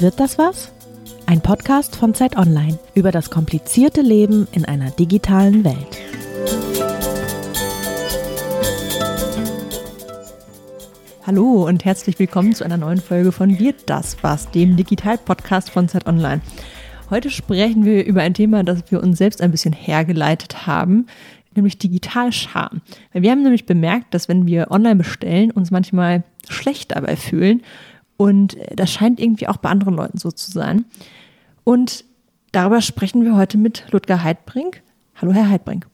Wird das was? Ein Podcast von Zeit Online über das komplizierte Leben in einer digitalen Welt. Hallo und herzlich willkommen zu einer neuen Folge von Wird das was, dem Digital-Podcast von Zeit Online. Heute sprechen wir über ein Thema, das wir uns selbst ein bisschen hergeleitet haben, nämlich Digitalscham. Wir haben nämlich bemerkt, dass wenn wir online bestellen, uns manchmal schlecht dabei fühlen. Und das scheint irgendwie auch bei anderen Leuten so zu sein. Und darüber sprechen wir heute mit Ludger Heidbrink. Hallo, Herr Heidbrink.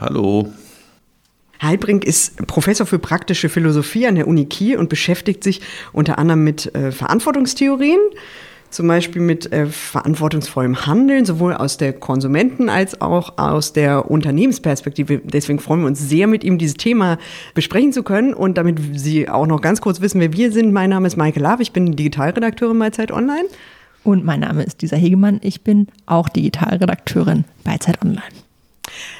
Hallo. Heidbrink ist Professor für praktische Philosophie an der Uni Kiel und beschäftigt sich unter anderem mit äh, Verantwortungstheorien, zum Beispiel mit äh, verantwortungsvollem Handeln, sowohl aus der Konsumenten- als auch aus der Unternehmensperspektive. Deswegen freuen wir uns sehr, mit ihm dieses Thema besprechen zu können. Und damit Sie auch noch ganz kurz wissen, wer wir sind, mein Name ist Maike Lav, ich bin Digitalredakteurin bei Zeit Online. Und mein Name ist Lisa Hegemann, ich bin auch Digitalredakteurin bei Zeit Online.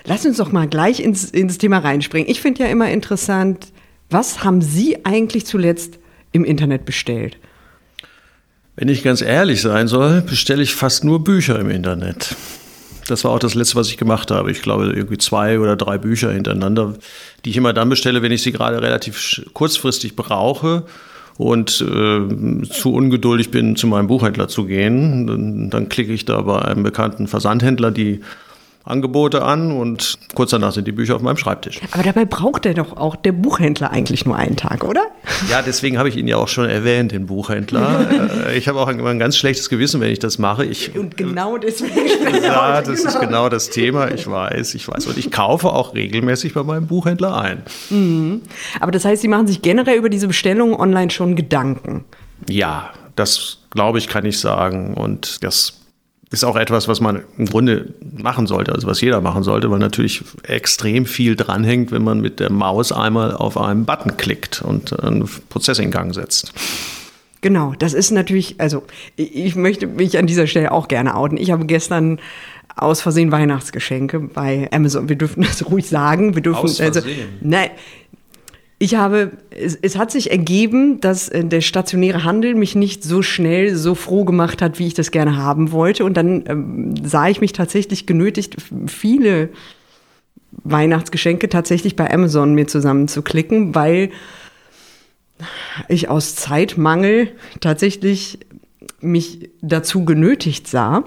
Lass uns doch mal gleich ins, ins Thema reinspringen. Ich finde ja immer interessant, was haben Sie eigentlich zuletzt im Internet bestellt? Wenn ich ganz ehrlich sein soll, bestelle ich fast nur Bücher im Internet. Das war auch das letzte, was ich gemacht habe. Ich glaube, irgendwie zwei oder drei Bücher hintereinander, die ich immer dann bestelle, wenn ich sie gerade relativ kurzfristig brauche und äh, zu ungeduldig bin, zu meinem Buchhändler zu gehen. Dann, dann klicke ich da bei einem bekannten Versandhändler die Angebote an und kurz danach sind die Bücher auf meinem Schreibtisch. Aber dabei braucht er doch auch der Buchhändler eigentlich nur einen Tag, oder? Ja, deswegen habe ich ihn ja auch schon erwähnt, den Buchhändler. Äh, ich habe auch immer ein ganz schlechtes Gewissen, wenn ich das mache. Ich, und genau deswegen. ja, das ist genau das Thema. Ich weiß, ich weiß. Und ich kaufe auch regelmäßig bei meinem Buchhändler ein. Mhm. Aber das heißt, Sie machen sich generell über diese Bestellung online schon Gedanken? Ja, das glaube ich, kann ich sagen. Und das ist auch etwas, was man im Grunde machen sollte, also was jeder machen sollte, weil natürlich extrem viel dranhängt, wenn man mit der Maus einmal auf einen Button klickt und einen Prozess in Gang setzt. Genau, das ist natürlich, also ich möchte mich an dieser Stelle auch gerne outen. Ich habe gestern aus Versehen Weihnachtsgeschenke bei Amazon. Wir dürfen das ruhig sagen. Wir dürfen aus also, Versehen. nein, ich habe, es, es, hat sich ergeben, dass äh, der stationäre Handel mich nicht so schnell so froh gemacht hat, wie ich das gerne haben wollte. Und dann ähm, sah ich mich tatsächlich genötigt, viele Weihnachtsgeschenke tatsächlich bei Amazon mir zusammenzuklicken, weil ich aus Zeitmangel tatsächlich mich dazu genötigt sah.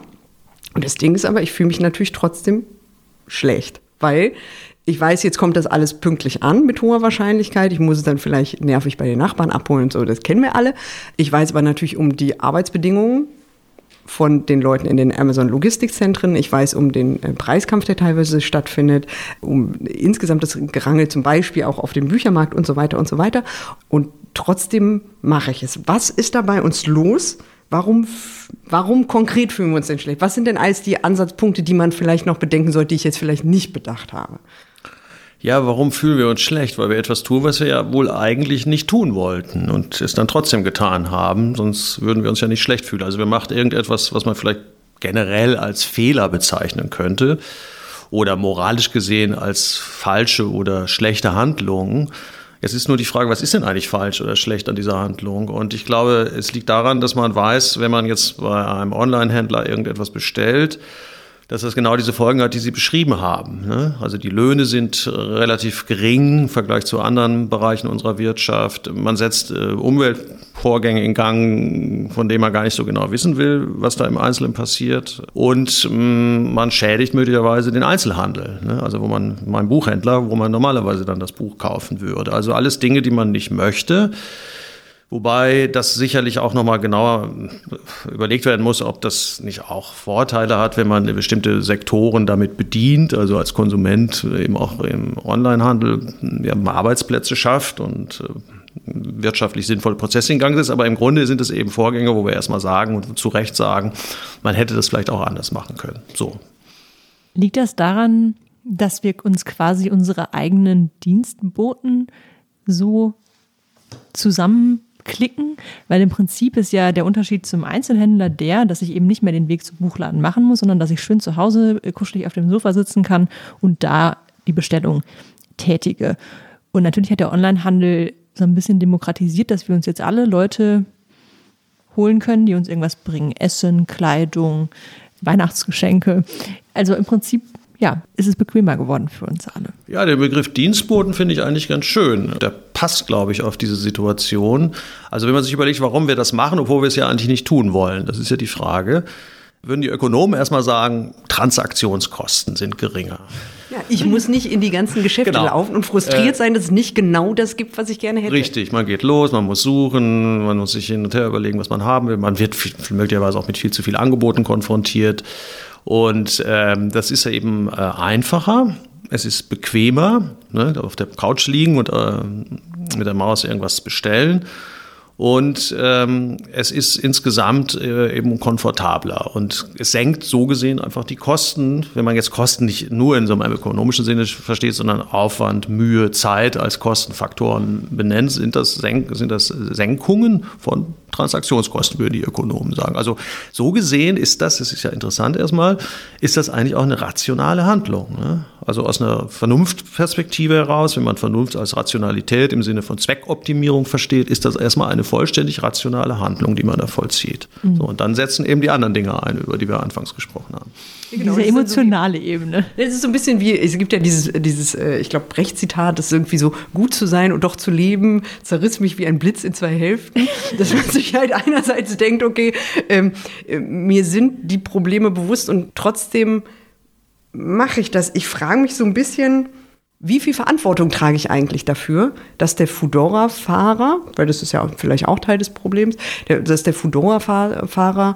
Und das Ding ist aber, ich fühle mich natürlich trotzdem schlecht, weil ich weiß, jetzt kommt das alles pünktlich an mit hoher Wahrscheinlichkeit. Ich muss es dann vielleicht nervig bei den Nachbarn abholen und so, das kennen wir alle. Ich weiß aber natürlich um die Arbeitsbedingungen von den Leuten in den Amazon Logistikzentren. Ich weiß um den äh, Preiskampf, der teilweise stattfindet, um insgesamt das Gerangel zum Beispiel auch auf dem Büchermarkt und so weiter und so weiter. Und trotzdem mache ich es. Was ist da bei uns los? Warum, warum konkret fühlen wir uns denn schlecht? Was sind denn alles die Ansatzpunkte, die man vielleicht noch bedenken sollte, die ich jetzt vielleicht nicht bedacht habe? Ja, warum fühlen wir uns schlecht? Weil wir etwas tun, was wir ja wohl eigentlich nicht tun wollten und es dann trotzdem getan haben, sonst würden wir uns ja nicht schlecht fühlen. Also wir machen irgendetwas, was man vielleicht generell als Fehler bezeichnen könnte oder moralisch gesehen als falsche oder schlechte Handlungen. Jetzt ist nur die Frage, was ist denn eigentlich falsch oder schlecht an dieser Handlung? Und ich glaube, es liegt daran, dass man weiß, wenn man jetzt bei einem Online-Händler irgendetwas bestellt, dass das genau diese Folgen hat, die Sie beschrieben haben. Ne? Also die Löhne sind relativ gering im Vergleich zu anderen Bereichen unserer Wirtschaft. Man setzt äh, Umweltvorgänge in Gang, von denen man gar nicht so genau wissen will, was da im Einzelnen passiert. Und mm, man schädigt möglicherweise den Einzelhandel. Ne? Also wo man, mein Buchhändler, wo man normalerweise dann das Buch kaufen würde. Also alles Dinge, die man nicht möchte. Wobei das sicherlich auch nochmal genauer überlegt werden muss, ob das nicht auch Vorteile hat, wenn man bestimmte Sektoren damit bedient, also als Konsument eben auch im Onlinehandel ja, Arbeitsplätze schafft und äh, wirtschaftlich sinnvolle Prozesse in Gang setzt. Aber im Grunde sind es eben Vorgänge, wo wir erstmal sagen und zu Recht sagen, man hätte das vielleicht auch anders machen können. So. Liegt das daran, dass wir uns quasi unsere eigenen Dienstboten so zusammen klicken, weil im Prinzip ist ja der Unterschied zum Einzelhändler der, dass ich eben nicht mehr den Weg zum Buchladen machen muss, sondern dass ich schön zu Hause äh, kuschelig auf dem Sofa sitzen kann und da die Bestellung tätige. Und natürlich hat der Onlinehandel so ein bisschen demokratisiert, dass wir uns jetzt alle Leute holen können, die uns irgendwas bringen. Essen, Kleidung, Weihnachtsgeschenke. Also im Prinzip ja, ist es bequemer geworden für uns alle. Ja, der Begriff Dienstboten finde ich eigentlich ganz schön. Der passt, glaube ich, auf diese Situation. Also wenn man sich überlegt, warum wir das machen, obwohl wir es ja eigentlich nicht tun wollen, das ist ja die Frage würden die Ökonomen erstmal sagen, Transaktionskosten sind geringer. Ja, ich muss nicht in die ganzen Geschäfte genau. laufen und frustriert äh, sein, dass es nicht genau das gibt, was ich gerne hätte. Richtig, man geht los, man muss suchen, man muss sich hin und her überlegen, was man haben will. Man wird möglicherweise auch mit viel zu viel Angeboten konfrontiert. Und ähm, das ist ja eben äh, einfacher, es ist bequemer, ne, auf der Couch liegen und äh, mit der Maus irgendwas bestellen. Und ähm, es ist insgesamt äh, eben komfortabler. Und es senkt so gesehen einfach die Kosten, wenn man jetzt Kosten nicht nur in so einem ökonomischen Sinne versteht, sondern Aufwand, Mühe, Zeit als Kostenfaktoren benennt, sind das, Senk sind das Senkungen von Transaktionskosten, würden die Ökonomen sagen. Also so gesehen ist das, das ist ja interessant erstmal, ist das eigentlich auch eine rationale Handlung. Ne? Also aus einer Vernunftperspektive heraus, wenn man Vernunft als Rationalität im Sinne von Zweckoptimierung versteht, ist das erstmal eine vollständig rationale Handlung, die man da vollzieht. Mhm. So, und dann setzen eben die anderen Dinge ein, über die wir anfangs gesprochen haben. Genau, Diese emotionale so, Ebene. Es ist so ein bisschen wie, es gibt ja dieses, dieses äh, ich glaube, Rechtszitat, das ist irgendwie so, gut zu sein und doch zu leben, zerriss mich wie ein Blitz in zwei Hälften. Dass man sich halt einerseits denkt, okay, ähm, äh, mir sind die Probleme bewusst und trotzdem mache ich das. Ich frage mich so ein bisschen, wie viel Verantwortung trage ich eigentlich dafür, dass der Fudora-Fahrer, weil das ist ja vielleicht auch Teil des Problems, dass der Fudora-Fahrer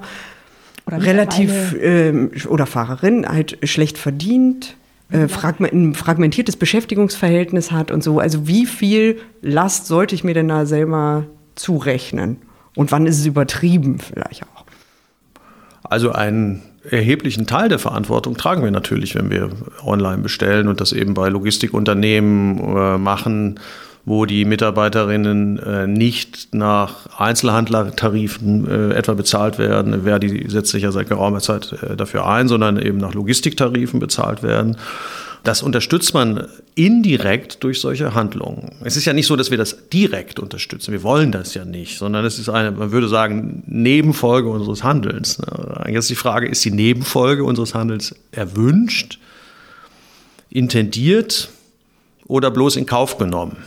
relativ äh, oder Fahrerin halt schlecht verdient, äh, ein fragmentiertes Beschäftigungsverhältnis hat und so. Also wie viel Last sollte ich mir denn da selber zurechnen? Und wann ist es übertrieben vielleicht auch? Also ein erheblichen Teil der Verantwortung tragen wir natürlich, wenn wir online bestellen und das eben bei Logistikunternehmen äh, machen, wo die Mitarbeiterinnen äh, nicht nach Einzelhandlertarifen äh, etwa bezahlt werden. Wer die setzt sich ja seit geraumer Zeit dafür ein, sondern eben nach Logistiktarifen bezahlt werden. Das unterstützt man indirekt durch solche Handlungen. Es ist ja nicht so, dass wir das direkt unterstützen. Wir wollen das ja nicht, sondern es ist eine, man würde sagen, Nebenfolge unseres Handelns. Jetzt die Frage, ist die Nebenfolge unseres Handelns erwünscht, intendiert oder bloß in Kauf genommen?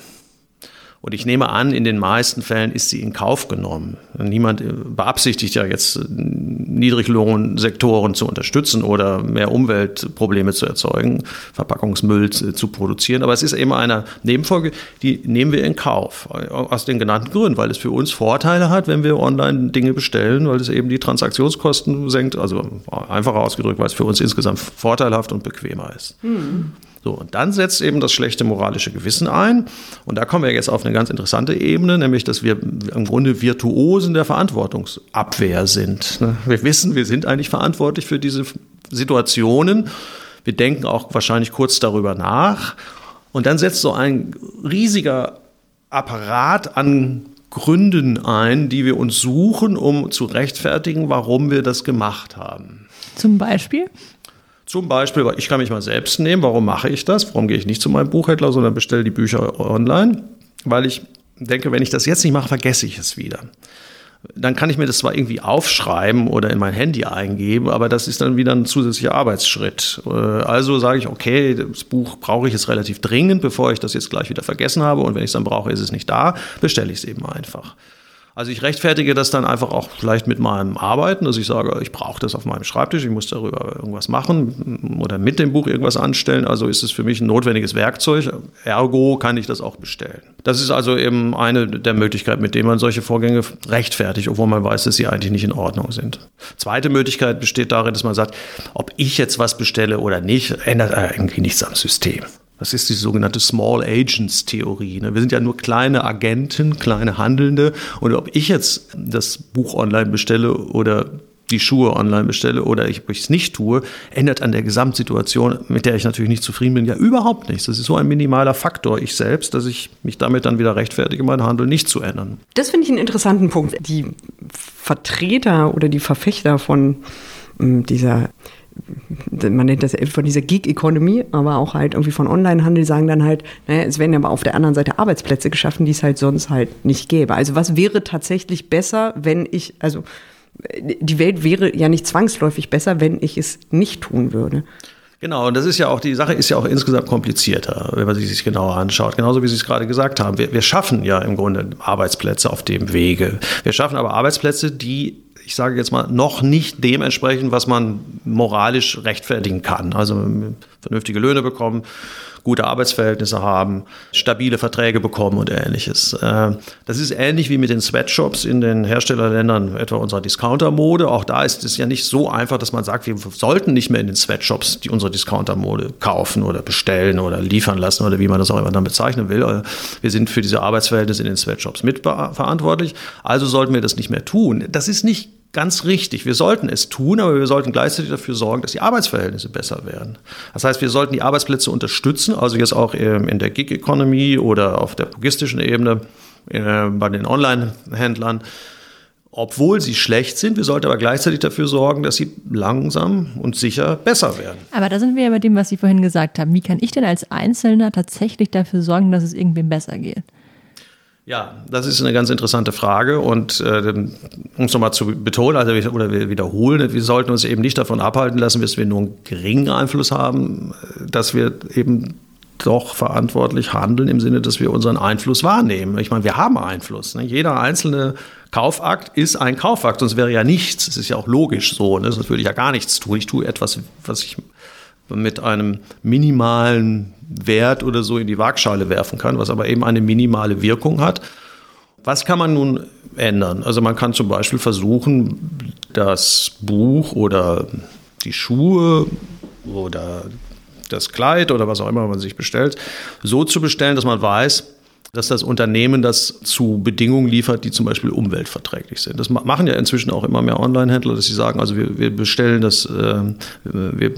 Und ich nehme an, in den meisten Fällen ist sie in Kauf genommen. Niemand beabsichtigt ja jetzt, Niedriglohnsektoren zu unterstützen oder mehr Umweltprobleme zu erzeugen, Verpackungsmüll zu produzieren. Aber es ist eben eine Nebenfolge, die nehmen wir in Kauf. Aus den genannten Gründen, weil es für uns Vorteile hat, wenn wir online Dinge bestellen, weil es eben die Transaktionskosten senkt. Also einfacher ausgedrückt, weil es für uns insgesamt vorteilhaft und bequemer ist. Hm. So, und dann setzt eben das schlechte moralische Gewissen ein. Und da kommen wir jetzt auf eine ganz interessante Ebene, nämlich, dass wir im Grunde Virtuosen der Verantwortungsabwehr sind. Ne? Wir wissen, wir sind eigentlich verantwortlich für diese Situationen. Wir denken auch wahrscheinlich kurz darüber nach. Und dann setzt so ein riesiger Apparat an Gründen ein, die wir uns suchen, um zu rechtfertigen, warum wir das gemacht haben. Zum Beispiel? Zum Beispiel, ich kann mich mal selbst nehmen. Warum mache ich das? Warum gehe ich nicht zu meinem Buchhändler, sondern bestelle die Bücher online? Weil ich denke, wenn ich das jetzt nicht mache, vergesse ich es wieder. Dann kann ich mir das zwar irgendwie aufschreiben oder in mein Handy eingeben, aber das ist dann wieder ein zusätzlicher Arbeitsschritt. Äh, also sage ich, okay, das Buch brauche ich jetzt relativ dringend, bevor ich das jetzt gleich wieder vergessen habe. Und wenn ich es dann brauche, ist es nicht da, bestelle ich es eben einfach. Also ich rechtfertige das dann einfach auch vielleicht mit meinem Arbeiten, dass ich sage, ich brauche das auf meinem Schreibtisch, ich muss darüber irgendwas machen oder mit dem Buch irgendwas anstellen. Also ist es für mich ein notwendiges Werkzeug. Ergo kann ich das auch bestellen. Das ist also eben eine der Möglichkeiten, mit denen man solche Vorgänge rechtfertigt, obwohl man weiß, dass sie eigentlich nicht in Ordnung sind. Zweite Möglichkeit besteht darin, dass man sagt, ob ich jetzt was bestelle oder nicht, ändert irgendwie nichts am System. Das ist die sogenannte Small Agents Theorie. Ne? Wir sind ja nur kleine Agenten, kleine Handelnde. Und ob ich jetzt das Buch online bestelle oder die Schuhe online bestelle oder ich es nicht tue, ändert an der Gesamtsituation, mit der ich natürlich nicht zufrieden bin, ja überhaupt nichts. Das ist so ein minimaler Faktor, ich selbst, dass ich mich damit dann wieder rechtfertige, meinen Handel nicht zu ändern. Das finde ich einen interessanten Punkt. Die Vertreter oder die Verfechter von hm, dieser man nennt das von dieser Gig-Economy, aber auch halt irgendwie von Onlinehandel sagen dann halt, naja, es werden aber auf der anderen Seite Arbeitsplätze geschaffen, die es halt sonst halt nicht gäbe. Also was wäre tatsächlich besser, wenn ich, also die Welt wäre ja nicht zwangsläufig besser, wenn ich es nicht tun würde. Genau, und das ist ja auch, die Sache ist ja auch insgesamt komplizierter, wenn man sie sich genauer anschaut. Genauso wie Sie es gerade gesagt haben. Wir, wir schaffen ja im Grunde Arbeitsplätze auf dem Wege. Wir schaffen aber Arbeitsplätze, die ich sage jetzt mal, noch nicht dementsprechend, was man moralisch rechtfertigen kann. Also vernünftige Löhne bekommen, gute Arbeitsverhältnisse haben, stabile Verträge bekommen und ähnliches. Äh, das ist ähnlich wie mit den Sweatshops in den Herstellerländern, etwa unserer Discounter-Mode. Auch da ist es ja nicht so einfach, dass man sagt, wir sollten nicht mehr in den Sweatshops die unsere Discounter-Mode kaufen oder bestellen oder liefern lassen oder wie man das auch immer dann bezeichnen will. Äh, wir sind für diese Arbeitsverhältnisse in den Sweatshops mitverantwortlich. Also sollten wir das nicht mehr tun. Das ist nicht ganz richtig. Wir sollten es tun, aber wir sollten gleichzeitig dafür sorgen, dass die Arbeitsverhältnisse besser werden. Das heißt, wir sollten die Arbeitsplätze unterstützen, also jetzt auch ähm, in der Gig-Economy oder auf der logistischen Ebene äh, bei den Online-Händlern, obwohl sie schlecht sind. Wir sollten aber gleichzeitig dafür sorgen, dass sie langsam und sicher besser werden. Aber da sind wir ja bei dem, was Sie vorhin gesagt haben. Wie kann ich denn als Einzelner tatsächlich dafür sorgen, dass es irgendwem besser geht? Ja, das ist eine ganz interessante Frage und äh, um es nochmal zu betonen also, oder wiederholen, wir sollten uns eben nicht davon abhalten lassen, dass wir nur einen geringen Einfluss haben, dass wir eben doch verantwortlich handeln im Sinne, dass wir unseren Einfluss wahrnehmen. Ich meine, wir haben Einfluss. Ne? Jeder einzelne Kaufakt ist ein Kaufakt, sonst wäre ja nichts. Das ist ja auch logisch so, ne? sonst würde ich ja gar nichts tun. Ich tue etwas, was ich mit einem minimalen Wert oder so in die Waagschale werfen kann, was aber eben eine minimale Wirkung hat. Was kann man nun ändern? Also man kann zum Beispiel versuchen, das Buch oder die Schuhe oder das Kleid oder was auch immer man sich bestellt, so zu bestellen, dass man weiß, dass das Unternehmen das zu Bedingungen liefert, die zum Beispiel umweltverträglich sind. Das machen ja inzwischen auch immer mehr Online-Händler, dass sie sagen, also wir, wir bestellen das, äh, wir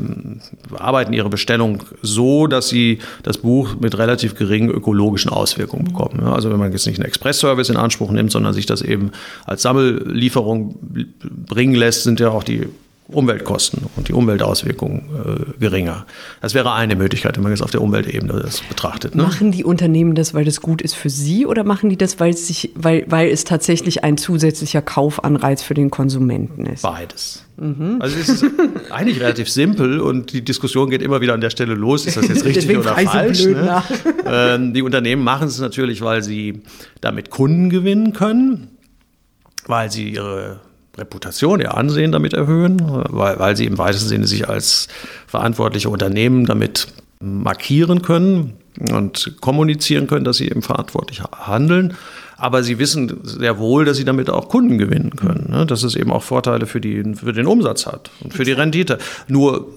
bearbeiten ihre Bestellung so, dass sie das Buch mit relativ geringen ökologischen Auswirkungen bekommen. Ja, also wenn man jetzt nicht einen Express-Service in Anspruch nimmt, sondern sich das eben als Sammellieferung bringen lässt, sind ja auch die Umweltkosten und die Umweltauswirkungen äh, geringer. Das wäre eine Möglichkeit, wenn man jetzt auf der Umweltebene das betrachtet. Ne? Machen die Unternehmen das, weil das gut ist für sie oder machen die das, weil es, sich, weil, weil es tatsächlich ein zusätzlicher Kaufanreiz für den Konsumenten ist? Beides. Mhm. Also es ist eigentlich relativ simpel und die Diskussion geht immer wieder an der Stelle los, ist das jetzt richtig oder falsch? Ne? Ähm, die Unternehmen machen es natürlich, weil sie damit Kunden gewinnen können, weil sie ihre Reputation, ihr Ansehen damit erhöhen, weil, weil sie im weitesten Sinne sich als verantwortliche Unternehmen damit markieren können und kommunizieren können, dass sie eben verantwortlich handeln. Aber sie wissen sehr wohl, dass sie damit auch Kunden gewinnen können, ne? dass es eben auch Vorteile für, die, für den Umsatz hat und für die Rendite. Nur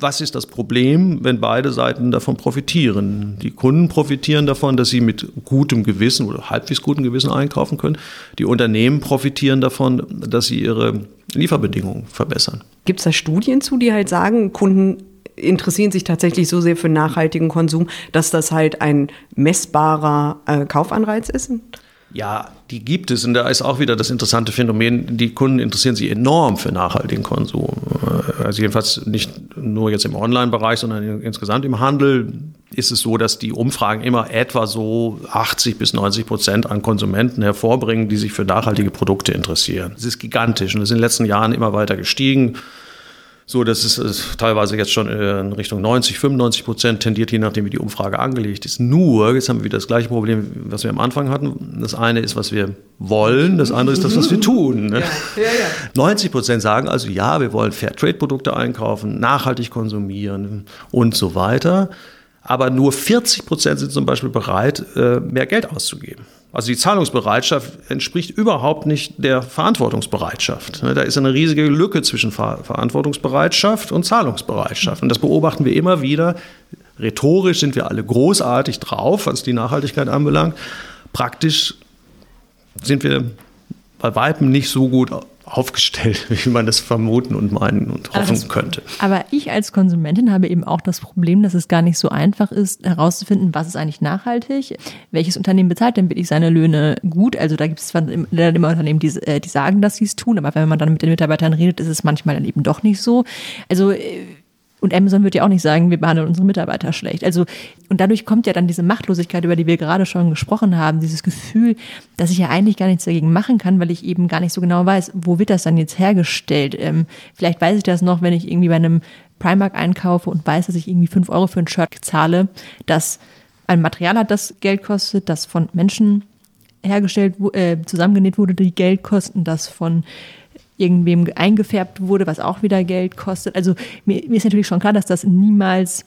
was ist das Problem, wenn beide Seiten davon profitieren? Die Kunden profitieren davon, dass sie mit gutem Gewissen oder halbwegs gutem Gewissen einkaufen können. Die Unternehmen profitieren davon, dass sie ihre Lieferbedingungen verbessern. Gibt es da Studien zu, die halt sagen, Kunden interessieren sich tatsächlich so sehr für nachhaltigen Konsum, dass das halt ein messbarer äh, Kaufanreiz ist? Ja, die gibt es. Und da ist auch wieder das interessante Phänomen, die Kunden interessieren sich enorm für nachhaltigen Konsum. Also jedenfalls nicht nur jetzt im Online-Bereich, sondern insgesamt im Handel ist es so, dass die Umfragen immer etwa so 80 bis 90 Prozent an Konsumenten hervorbringen, die sich für nachhaltige Produkte interessieren. Das ist gigantisch und ist in den letzten Jahren immer weiter gestiegen so dass es, es teilweise jetzt schon in Richtung 90, 95 Prozent tendiert, je nachdem, wie die Umfrage angelegt ist. Nur, jetzt haben wir wieder das gleiche Problem, was wir am Anfang hatten. Das eine ist, was wir wollen, das andere ist das, was wir tun. Ne? Ja, ja, ja. 90 Prozent sagen also, ja, wir wollen Fairtrade-Produkte einkaufen, nachhaltig konsumieren und so weiter. Aber nur 40 Prozent sind zum Beispiel bereit, äh, mehr Geld auszugeben. Also die Zahlungsbereitschaft entspricht überhaupt nicht der Verantwortungsbereitschaft. Ne, da ist eine riesige Lücke zwischen Verantwortungsbereitschaft und Zahlungsbereitschaft. Und das beobachten wir immer wieder. Rhetorisch sind wir alle großartig drauf, was die Nachhaltigkeit anbelangt. Praktisch sind wir bei Weitem nicht so gut aufgestellt, wie man das vermuten und meinen und hoffen das, könnte. Aber ich als Konsumentin habe eben auch das Problem, dass es gar nicht so einfach ist, herauszufinden, was ist eigentlich nachhaltig, welches Unternehmen bezahlt denn wirklich seine Löhne gut. Also da gibt es zwar immer Unternehmen, die, äh, die sagen, dass sie es tun, aber wenn man dann mit den Mitarbeitern redet, ist es manchmal dann eben doch nicht so. Also äh, und Amazon wird ja auch nicht sagen, wir behandeln unsere Mitarbeiter schlecht. Also, und dadurch kommt ja dann diese Machtlosigkeit, über die wir gerade schon gesprochen haben, dieses Gefühl, dass ich ja eigentlich gar nichts dagegen machen kann, weil ich eben gar nicht so genau weiß, wo wird das dann jetzt hergestellt. Ähm, vielleicht weiß ich das noch, wenn ich irgendwie bei einem Primark einkaufe und weiß, dass ich irgendwie fünf Euro für ein Shirt zahle, dass ein Material hat, das Geld kostet, das von Menschen hergestellt, äh, zusammengenäht wurde, die Geld kosten, das von irgendwem eingefärbt wurde, was auch wieder Geld kostet. Also mir, mir ist natürlich schon klar, dass das niemals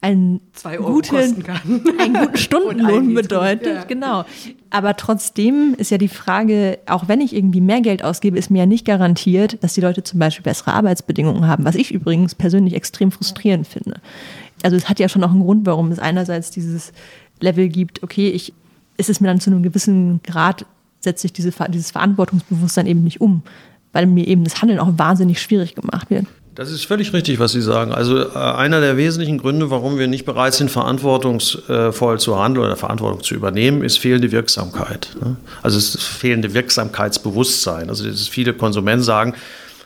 einen guten, einen guten Stundenlohn bedeutet. Ja. Genau. Aber trotzdem ist ja die Frage, auch wenn ich irgendwie mehr Geld ausgebe, ist mir ja nicht garantiert, dass die Leute zum Beispiel bessere Arbeitsbedingungen haben, was ich übrigens persönlich extrem frustrierend finde. Also es hat ja schon auch einen Grund, warum es einerseits dieses Level gibt, okay, ich, ist es mir dann zu einem gewissen Grad setze ich diese, dieses Verantwortungsbewusstsein eben nicht um, weil mir eben das Handeln auch wahnsinnig schwierig gemacht wird. Das ist völlig richtig, was Sie sagen. Also äh, einer der wesentlichen Gründe, warum wir nicht bereit sind, verantwortungsvoll zu handeln oder Verantwortung zu übernehmen, ist fehlende Wirksamkeit. Ne? Also es ist fehlende Wirksamkeitsbewusstsein. Also viele Konsumenten sagen,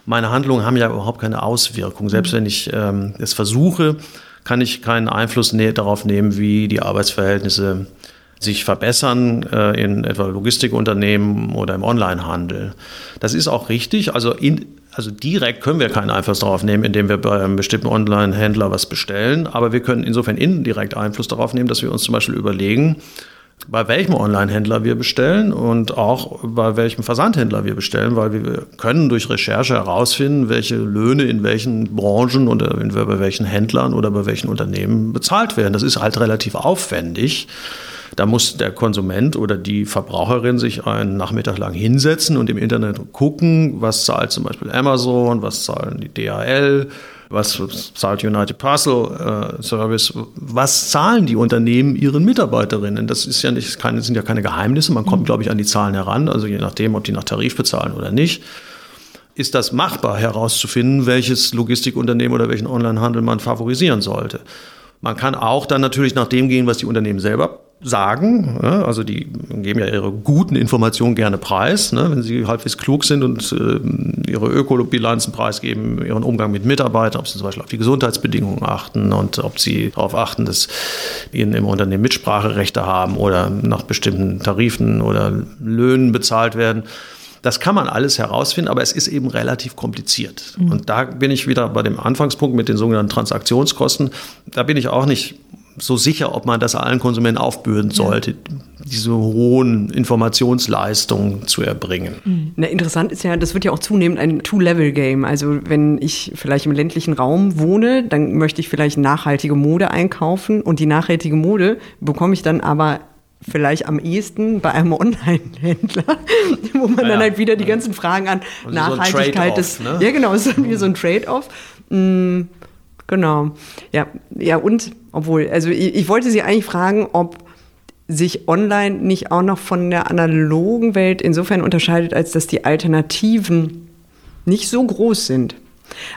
meine Handlungen haben ja überhaupt keine Auswirkung. Selbst wenn ich ähm, es versuche, kann ich keinen Einfluss darauf nehmen, wie die Arbeitsverhältnisse sich verbessern äh, in etwa Logistikunternehmen oder im Onlinehandel. Das ist auch richtig. Also, in, also direkt können wir keinen Einfluss darauf nehmen, indem wir bei einem bestimmten Online-Händler was bestellen. Aber wir können insofern indirekt Einfluss darauf nehmen, dass wir uns zum Beispiel überlegen, bei welchem Online-Händler wir bestellen und auch bei welchem Versandhändler wir bestellen, weil wir können durch Recherche herausfinden, welche Löhne in welchen Branchen oder bei welchen Händlern oder bei welchen Unternehmen bezahlt werden. Das ist halt relativ aufwendig. Da muss der Konsument oder die Verbraucherin sich einen Nachmittag lang hinsetzen und im Internet gucken, was zahlt zum Beispiel Amazon, was zahlen die DHL, was zahlt United Parcel äh, Service, was zahlen die Unternehmen ihren Mitarbeiterinnen? Das ist ja nicht, keine, sind ja keine Geheimnisse, man kommt, mhm. glaube ich, an die Zahlen heran, also je nachdem, ob die nach Tarif bezahlen oder nicht. Ist das machbar herauszufinden, welches Logistikunternehmen oder welchen Onlinehandel man favorisieren sollte? Man kann auch dann natürlich nach dem gehen, was die Unternehmen selber sagen. Also die geben ja ihre guten Informationen gerne preis, ne, wenn sie halbwegs klug sind und äh, ihre Ökobilanzen preisgeben, ihren Umgang mit Mitarbeitern, ob sie zum Beispiel auf die Gesundheitsbedingungen achten und ob sie darauf achten, dass ihnen im Unternehmen Mitspracherechte haben oder nach bestimmten Tarifen oder Löhnen bezahlt werden. Das kann man alles herausfinden, aber es ist eben relativ kompliziert. Mhm. Und da bin ich wieder bei dem Anfangspunkt mit den sogenannten Transaktionskosten. Da bin ich auch nicht so sicher, ob man das allen Konsumenten aufbürden sollte, diese hohen Informationsleistungen zu erbringen. Mhm. Na, interessant ist ja, das wird ja auch zunehmend ein Two-Level-Game. Also wenn ich vielleicht im ländlichen Raum wohne, dann möchte ich vielleicht nachhaltige Mode einkaufen und die nachhaltige Mode bekomme ich dann aber vielleicht am ehesten bei einem Online-Händler, wo man ja, dann halt wieder die ganzen Fragen an also Nachhaltigkeit so ist. Ne? Ja, genau, es ist wie so ein Trade-off. Mhm Genau. Ja, ja, und obwohl, also ich, ich wollte Sie eigentlich fragen, ob sich online nicht auch noch von der analogen Welt insofern unterscheidet, als dass die Alternativen nicht so groß sind.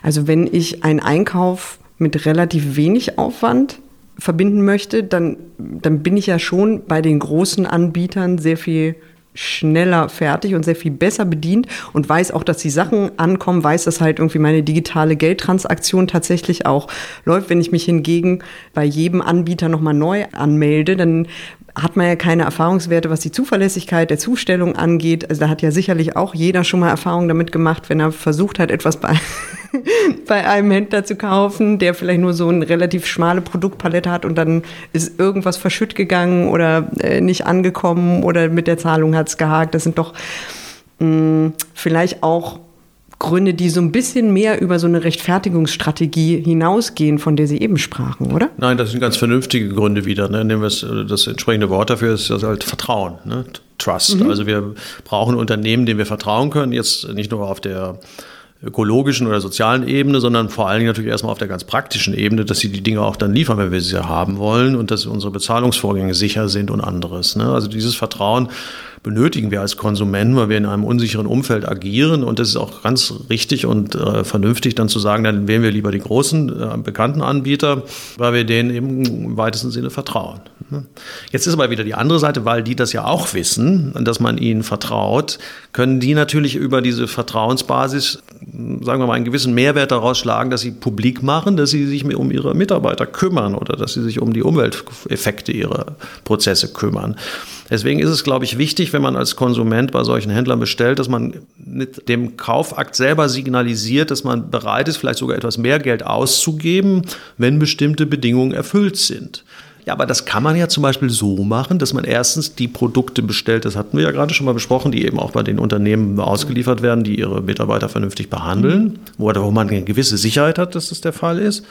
Also wenn ich einen Einkauf mit relativ wenig Aufwand verbinden möchte, dann, dann bin ich ja schon bei den großen Anbietern sehr viel schneller fertig und sehr viel besser bedient und weiß auch, dass die Sachen ankommen, weiß, dass halt irgendwie meine digitale Geldtransaktion tatsächlich auch läuft. Wenn ich mich hingegen bei jedem Anbieter nochmal neu anmelde, dann hat man ja keine Erfahrungswerte, was die Zuverlässigkeit der Zustellung angeht. Also da hat ja sicherlich auch jeder schon mal Erfahrung damit gemacht, wenn er versucht hat, etwas bei, bei einem Händler zu kaufen, der vielleicht nur so eine relativ schmale Produktpalette hat und dann ist irgendwas verschütt gegangen oder äh, nicht angekommen oder mit der Zahlung hat es gehakt. Das sind doch mh, mm, vielleicht auch Gründe, die so ein bisschen mehr über so eine Rechtfertigungsstrategie hinausgehen, von der Sie eben sprachen, oder? Nein, das sind ganz vernünftige Gründe wieder. Ne? Nehmen wir es, das entsprechende Wort dafür ist das halt Vertrauen, ne? Trust. Mhm. Also wir brauchen Unternehmen, denen wir vertrauen können, jetzt nicht nur auf der ökologischen oder sozialen Ebene, sondern vor allen Dingen natürlich erstmal auf der ganz praktischen Ebene, dass sie die Dinge auch dann liefern, wenn wir sie haben wollen und dass unsere Bezahlungsvorgänge sicher sind und anderes. Ne? Also dieses Vertrauen benötigen wir als Konsumenten, weil wir in einem unsicheren Umfeld agieren. Und das ist auch ganz richtig und äh, vernünftig, dann zu sagen, dann wählen wir lieber die großen, äh, bekannten Anbieter, weil wir denen eben im weitesten Sinne vertrauen. Ne? Jetzt ist aber wieder die andere Seite, weil die das ja auch wissen, dass man ihnen vertraut, können die natürlich über diese Vertrauensbasis, sagen wir mal, einen gewissen Mehrwert daraus schlagen, dass sie publik machen, dass sie sich um ihre Mitarbeiter kümmern oder dass sie sich um die Umwelteffekte ihrer Prozesse kümmern. Deswegen ist es, glaube ich, wichtig, wenn man als Konsument bei solchen Händlern bestellt, dass man mit dem Kaufakt selber signalisiert, dass man bereit ist, vielleicht sogar etwas mehr Geld auszugeben, wenn bestimmte Bedingungen erfüllt sind. Ja, aber das kann man ja zum Beispiel so machen, dass man erstens die Produkte bestellt, das hatten wir ja gerade schon mal besprochen, die eben auch bei den Unternehmen ausgeliefert werden, die ihre Mitarbeiter vernünftig behandeln, wo, wo man eine gewisse Sicherheit hat, dass das der Fall ist.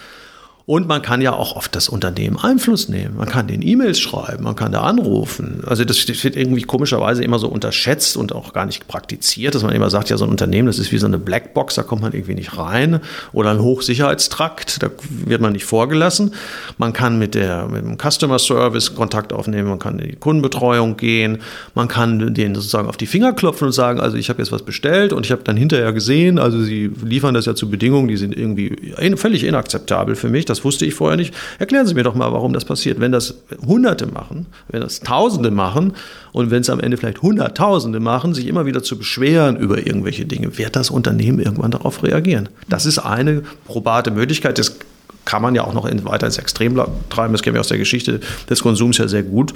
Und man kann ja auch auf das Unternehmen Einfluss nehmen. Man kann den E-Mails schreiben, man kann da anrufen. Also das wird irgendwie komischerweise immer so unterschätzt und auch gar nicht praktiziert, dass man immer sagt, ja, so ein Unternehmen, das ist wie so eine Blackbox, da kommt man irgendwie nicht rein. Oder ein Hochsicherheitstrakt, da wird man nicht vorgelassen. Man kann mit, der, mit dem Customer Service Kontakt aufnehmen, man kann in die Kundenbetreuung gehen, man kann denen sozusagen auf die Finger klopfen und sagen, also ich habe jetzt was bestellt und ich habe dann hinterher gesehen, also sie liefern das ja zu Bedingungen, die sind irgendwie völlig inakzeptabel für mich das wusste ich vorher nicht. Erklären Sie mir doch mal, warum das passiert. Wenn das Hunderte machen, wenn das Tausende machen und wenn es am Ende vielleicht Hunderttausende machen, sich immer wieder zu beschweren über irgendwelche Dinge, wird das Unternehmen irgendwann darauf reagieren. Das ist eine probate Möglichkeit. Das kann man ja auch noch weiter ins Extrem treiben. Das kennen wir aus der Geschichte des Konsums ja sehr gut.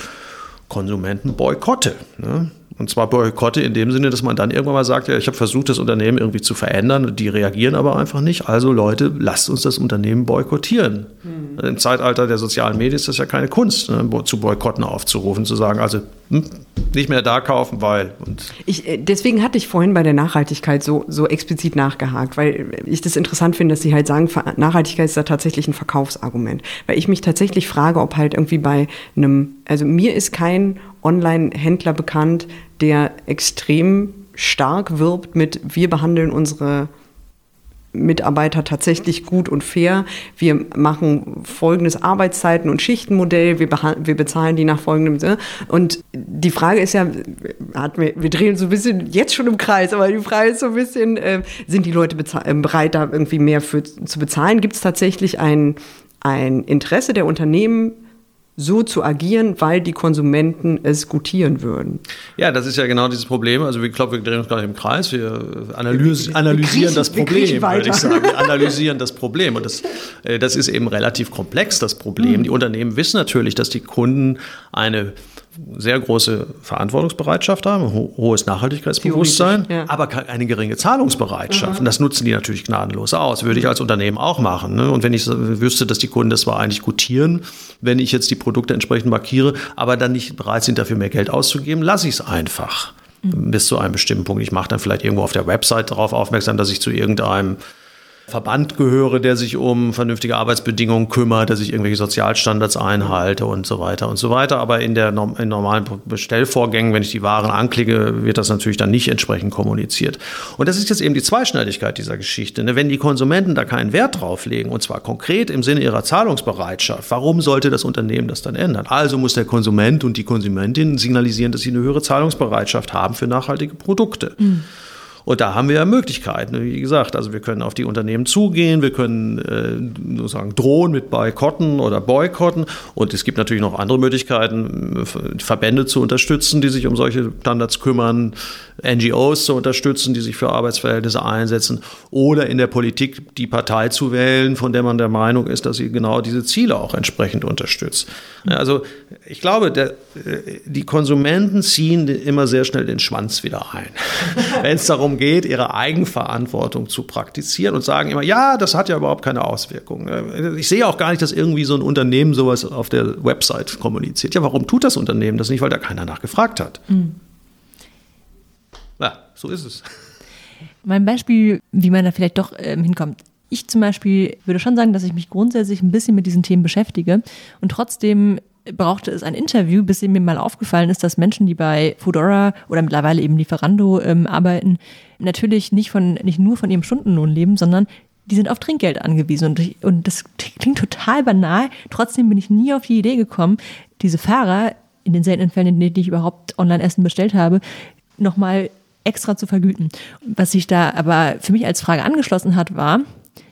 Konsumentenboykotte. Ne? Und zwar Boykotte in dem Sinne, dass man dann irgendwann mal sagt, ja, ich habe versucht, das Unternehmen irgendwie zu verändern, die reagieren aber einfach nicht. Also Leute, lasst uns das Unternehmen boykottieren. Mhm. Im Zeitalter der sozialen Medien ist das ja keine Kunst, ne, zu Boykotten aufzurufen, zu sagen, also hm, nicht mehr da kaufen, weil. Ich, äh, deswegen hatte ich vorhin bei der Nachhaltigkeit so, so explizit nachgehakt, weil ich das interessant finde, dass Sie halt sagen, Nachhaltigkeit ist da tatsächlich ein Verkaufsargument. Weil ich mich tatsächlich frage, ob halt irgendwie bei einem, also mir ist kein Online-Händler bekannt, der extrem stark wirbt mit, wir behandeln unsere Mitarbeiter tatsächlich gut und fair. Wir machen folgendes Arbeitszeiten- und Schichtenmodell. Wir, wir bezahlen die nach folgendem. Und die Frage ist ja, wir, wir drehen so ein bisschen jetzt schon im Kreis, aber die Frage ist so ein bisschen, äh, sind die Leute äh, bereit, da irgendwie mehr für zu bezahlen? Gibt es tatsächlich ein, ein Interesse der Unternehmen, so zu agieren, weil die Konsumenten es gutieren würden. Ja, das ist ja genau dieses Problem. Also ich glaube, wir drehen uns gar nicht im Kreis. Wir analysieren, analysieren das Problem, würde ich sagen. Wir analysieren das Problem. Und das, äh, das ist eben relativ komplex, das Problem. Mhm. Die Unternehmen wissen natürlich, dass die Kunden eine sehr große Verantwortungsbereitschaft haben, ho hohes Nachhaltigkeitsbewusstsein, ja. aber eine geringe Zahlungsbereitschaft. Aha. Und das nutzen die natürlich gnadenlos aus. Würde ich als Unternehmen auch machen. Ne? Und wenn ich wüsste, dass die Kunden das zwar eigentlich gutieren, wenn ich jetzt die Produkte entsprechend markiere, aber dann nicht bereit sind, dafür mehr Geld auszugeben, lasse ich es einfach. Mhm. Bis zu einem bestimmten Punkt. Ich mache dann vielleicht irgendwo auf der Website darauf aufmerksam, dass ich zu irgendeinem Verband gehöre, der sich um vernünftige Arbeitsbedingungen kümmert, dass ich irgendwelche Sozialstandards einhalte und so weiter und so weiter. Aber in der in normalen Bestellvorgängen, wenn ich die Waren anklicke, wird das natürlich dann nicht entsprechend kommuniziert. Und das ist jetzt eben die Zweischneidigkeit dieser Geschichte. Ne? Wenn die Konsumenten da keinen Wert drauf legen, und zwar konkret im Sinne ihrer Zahlungsbereitschaft, warum sollte das Unternehmen das dann ändern? Also muss der Konsument und die Konsumentin signalisieren, dass sie eine höhere Zahlungsbereitschaft haben für nachhaltige Produkte. Mhm. Und da haben wir ja Möglichkeiten. Wie gesagt, also wir können auf die Unternehmen zugehen, wir können äh, sozusagen drohen mit Boykotten oder Boykotten. Und es gibt natürlich noch andere Möglichkeiten, Verbände zu unterstützen, die sich um solche Standards kümmern, NGOs zu unterstützen, die sich für Arbeitsverhältnisse einsetzen, oder in der Politik die Partei zu wählen, von der man der Meinung ist, dass sie genau diese Ziele auch entsprechend unterstützt. Also ich glaube, der, äh, die Konsumenten ziehen immer sehr schnell den Schwanz wieder ein, wenn es darum geht, ihre Eigenverantwortung zu praktizieren und sagen immer, ja, das hat ja überhaupt keine Auswirkungen. Ich sehe auch gar nicht, dass irgendwie so ein Unternehmen sowas auf der Website kommuniziert. Ja, warum tut das Unternehmen das nicht? Weil da keiner nachgefragt hat. Mhm. Ja, so ist es. Mein Beispiel, wie man da vielleicht doch ähm, hinkommt. Ich zum Beispiel würde schon sagen, dass ich mich grundsätzlich ein bisschen mit diesen Themen beschäftige und trotzdem brauchte es ein Interview, bis mir mal aufgefallen ist, dass Menschen, die bei Foodora oder mittlerweile eben Lieferando ähm, arbeiten, natürlich nicht von nicht nur von ihrem Stundenlohn leben, sondern die sind auf Trinkgeld angewiesen. Und, und das klingt total banal. Trotzdem bin ich nie auf die Idee gekommen, diese Fahrer in den seltenen Fällen, in denen ich überhaupt Online-Essen bestellt habe, nochmal extra zu vergüten. Was sich da aber für mich als Frage angeschlossen hat, war,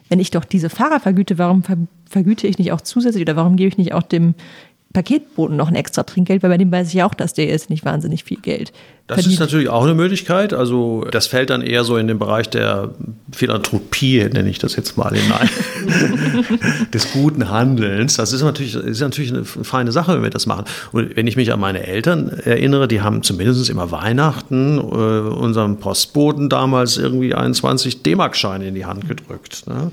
wenn ich doch diese Fahrer vergüte, warum vergüte ich nicht auch zusätzlich oder warum gebe ich nicht auch dem Paketboten noch ein extra Trinkgeld, weil bei dem weiß ich ja auch, dass der ist nicht wahnsinnig viel Geld. Das verdient. ist natürlich auch eine Möglichkeit. Also das fällt dann eher so in den Bereich der Philanthropie, nenne ich das jetzt mal hinein, des guten Handelns. Das ist natürlich, ist natürlich eine feine Sache, wenn wir das machen. Und wenn ich mich an meine Eltern erinnere, die haben zumindest immer Weihnachten äh, unserem Postboten damals irgendwie 21 D-Mark-Scheine in die Hand gedrückt. Ne?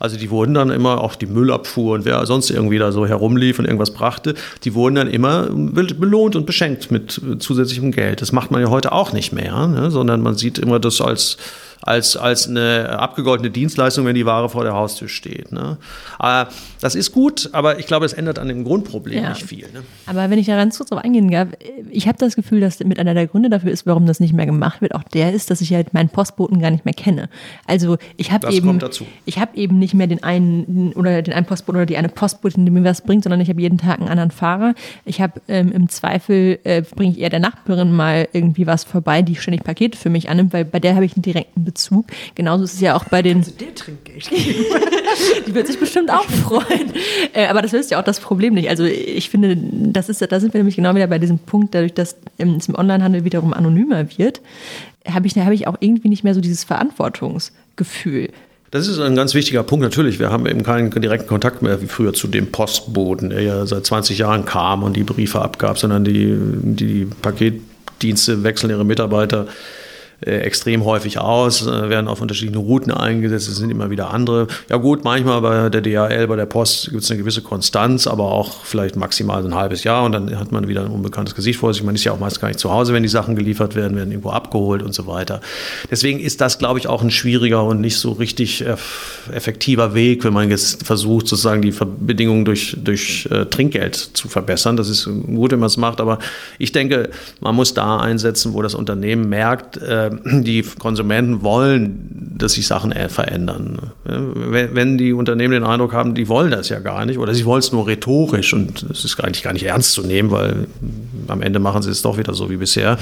Also die wurden dann immer, auch die Müllabfuhr und wer sonst irgendwie da so herumlief und irgendwas brachte, die wurden dann immer belohnt und beschenkt mit zusätzlichem Geld. Das macht man ja heute auch nicht mehr, ne? sondern man sieht immer das als als, als eine abgegoltene Dienstleistung, wenn die Ware vor der Haustür steht. Ne? Aber das ist gut, aber ich glaube, es ändert an dem Grundproblem ja. nicht viel. Ne? Aber wenn ich da ganz kurz drauf eingehen darf, ich habe das Gefühl, dass mit einer der Gründe dafür ist, warum das nicht mehr gemacht wird, auch der ist, dass ich halt meinen Postboten gar nicht mehr kenne. Also ich habe eben, ich habe eben nicht mehr den einen oder den einen Postboten oder die eine Postbotin, die mir was bringt, sondern ich habe jeden Tag einen anderen Fahrer. Ich habe ähm, im Zweifel äh, bringe ich eher der Nachbarin mal irgendwie was vorbei, die ständig Pakete für mich annimmt, weil bei der habe ich einen direkten Bezug. Genauso ist es ja auch bei den. Also der Trinkgeld Die wird sich bestimmt auch freuen. Äh, aber das löst ja auch das Problem nicht. Also ich finde, das ist, da sind wir nämlich genau wieder bei diesem Punkt, dadurch, dass es im Onlinehandel wiederum anonymer wird, habe ich, hab ich auch irgendwie nicht mehr so dieses Verantwortungsgefühl. Das ist ein ganz wichtiger Punkt. Natürlich, wir haben eben keinen direkten Kontakt mehr wie früher zu dem Postboten, der ja seit 20 Jahren kam und die Briefe abgab, sondern die, die Paketdienste wechseln ihre Mitarbeiter äh, extrem häufig aus, äh, werden auf unterschiedlichen Routen eingesetzt, es sind immer wieder andere. Ja gut, manchmal bei der DHL, bei der Post gibt es eine gewisse Konstanz, aber auch vielleicht maximal ein halbes Jahr und dann hat man wieder ein unbekanntes Gesicht vor sich. Man ist ja auch meist gar nicht zu Hause, wenn die Sachen geliefert werden, werden irgendwo abgeholt und so weiter. Deswegen ist das, glaube ich, auch ein schwieriger und nicht so richtig effektiver Weg, wenn man jetzt versucht, sozusagen die Bedingungen durch, durch äh, Trinkgeld zu verbessern. Das ist gut, wenn man es macht, aber ich denke, man muss da einsetzen, wo das Unternehmen merkt, äh, die Konsumenten wollen, dass sich Sachen verändern. Wenn die Unternehmen den Eindruck haben, die wollen das ja gar nicht oder sie wollen es nur rhetorisch und es ist eigentlich gar nicht ernst zu nehmen, weil am Ende machen sie es doch wieder so wie bisher,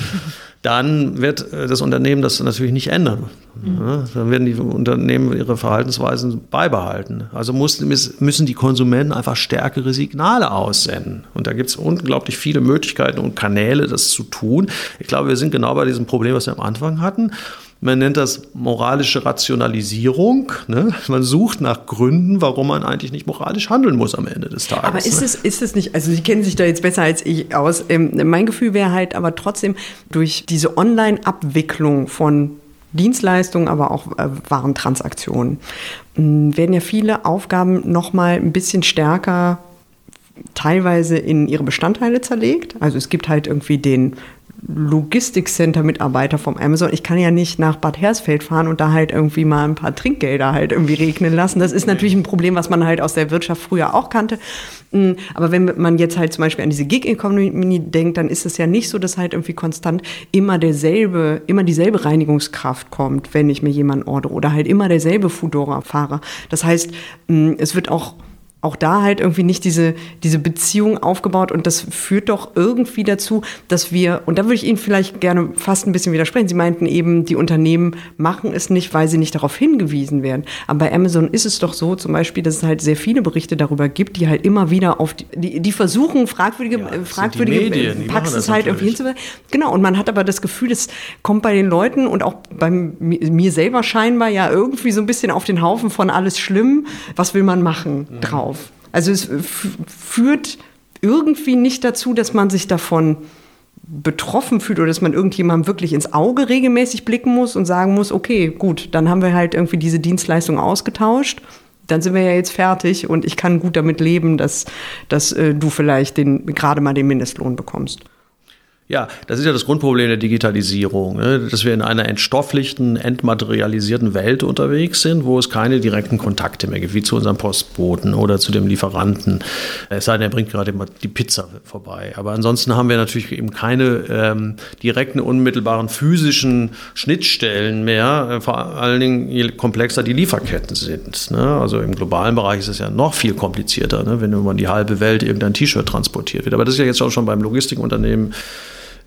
dann wird äh, das Unternehmen das natürlich nicht ändern. Mhm. Dann werden die Unternehmen ihre Verhaltensweisen beibehalten. Also müssen die Konsumenten einfach stärkere Signale aussenden. Und da gibt es unglaublich viele Möglichkeiten und Kanäle, das zu tun. Ich glaube, wir sind genau bei diesem Problem, was wir am Anfang hatten. Man nennt das moralische Rationalisierung. Ne? Man sucht nach Gründen, warum man eigentlich nicht moralisch handeln muss am Ende des Tages. Aber ist es, ist es nicht, also Sie kennen sich da jetzt besser als ich aus. Ähm, mein Gefühl wäre halt aber trotzdem durch diese Online-Abwicklung von Dienstleistungen, aber auch äh, Warentransaktionen, hm, werden ja viele Aufgaben nochmal ein bisschen stärker teilweise in ihre Bestandteile zerlegt. Also es gibt halt irgendwie den Logistikcenter-Mitarbeiter vom Amazon. Ich kann ja nicht nach Bad Hersfeld fahren und da halt irgendwie mal ein paar Trinkgelder halt irgendwie regnen lassen. Das ist natürlich ein Problem, was man halt aus der Wirtschaft früher auch kannte. Mm, aber wenn man jetzt halt zum Beispiel an diese Gig-Economy denkt, dann ist es ja nicht so, dass halt irgendwie konstant immer derselbe, immer dieselbe Reinigungskraft kommt, wenn ich mir jemanden ordere oder halt immer derselbe Foodora-Fahrer. Das heißt, mm, es wird auch auch da halt irgendwie nicht diese, diese Beziehung aufgebaut und das führt doch irgendwie dazu, dass wir, und da würde ich Ihnen vielleicht gerne fast ein bisschen widersprechen, Sie meinten eben, die Unternehmen machen es nicht, weil sie nicht darauf hingewiesen werden. Aber bei Amazon ist es doch so zum Beispiel, dass es halt sehr viele Berichte darüber gibt, die halt immer wieder auf, die, die, die versuchen, fragwürdige, ja, fragwürdige Medien, Praxis halt irgendwie hinzuweisen. Genau, und man hat aber das Gefühl, es kommt bei den Leuten und auch bei mir selber scheinbar ja irgendwie so ein bisschen auf den Haufen von alles schlimm, was will man machen, mhm. drauf. Also es führt irgendwie nicht dazu, dass man sich davon betroffen fühlt oder dass man irgendjemandem wirklich ins Auge regelmäßig blicken muss und sagen muss, okay, gut, dann haben wir halt irgendwie diese Dienstleistung ausgetauscht. Dann sind wir ja jetzt fertig und ich kann gut damit leben, dass, dass äh, du vielleicht den, gerade mal den Mindestlohn bekommst. Ja, das ist ja das Grundproblem der Digitalisierung, ne? dass wir in einer entstofflichten, entmaterialisierten Welt unterwegs sind, wo es keine direkten Kontakte mehr gibt, wie zu unserem Postboten oder zu dem Lieferanten. Es sei denn, er bringt gerade immer die Pizza vorbei. Aber ansonsten haben wir natürlich eben keine ähm, direkten, unmittelbaren physischen Schnittstellen mehr, äh, vor allen Dingen je komplexer die Lieferketten sind. Ne? Also im globalen Bereich ist es ja noch viel komplizierter, ne? wenn über die halbe Welt irgendein T-Shirt transportiert wird. Aber das ist ja jetzt auch schon beim Logistikunternehmen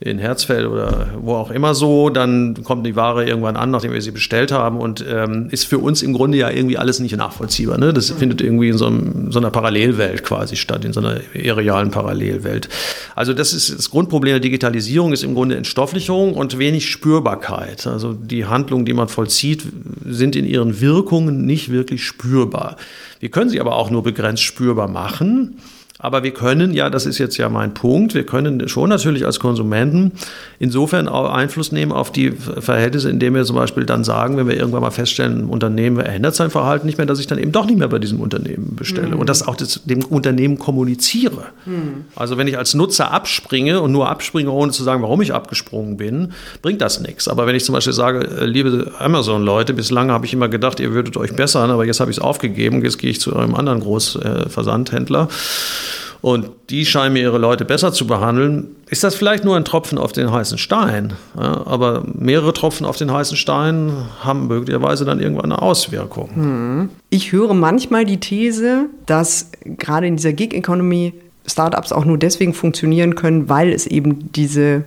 in Herzfeld oder wo auch immer so, dann kommt die Ware irgendwann an, nachdem wir sie bestellt haben und ähm, ist für uns im Grunde ja irgendwie alles nicht nachvollziehbar. Ne? Das findet irgendwie in so, einem, so, einer Parallelwelt quasi statt, in so einer irrealen Parallelwelt. Also das ist das Grundproblem der Digitalisierung ist im Grunde Entstofflichung und wenig Spürbarkeit. Also die Handlungen, die man vollzieht, sind in ihren Wirkungen nicht wirklich spürbar. Wir können sie aber auch nur begrenzt spürbar machen. Aber wir können ja, das ist jetzt ja mein Punkt, wir können schon natürlich als Konsumenten insofern auch Einfluss nehmen auf die Verhältnisse, indem wir zum Beispiel dann sagen, wenn wir irgendwann mal feststellen, ein Unternehmen ändert sein Verhalten nicht mehr, dass ich dann eben doch nicht mehr bei diesem Unternehmen bestelle mhm. und das auch das, dem Unternehmen kommuniziere. Mhm. Also wenn ich als Nutzer abspringe und nur abspringe, ohne zu sagen, warum ich abgesprungen bin, bringt das nichts. Aber wenn ich zum Beispiel sage, äh, liebe Amazon-Leute, bislang habe ich immer gedacht, ihr würdet euch bessern, aber jetzt habe ich es aufgegeben, jetzt gehe ich zu einem anderen Großversandhändler. Äh, und die scheinen mir ihre Leute besser zu behandeln. Ist das vielleicht nur ein Tropfen auf den heißen Stein? Ja, aber mehrere Tropfen auf den heißen Stein haben möglicherweise dann irgendwann eine Auswirkung. Hm. Ich höre manchmal die These, dass gerade in dieser Gig-Economy Startups auch nur deswegen funktionieren können, weil es eben diese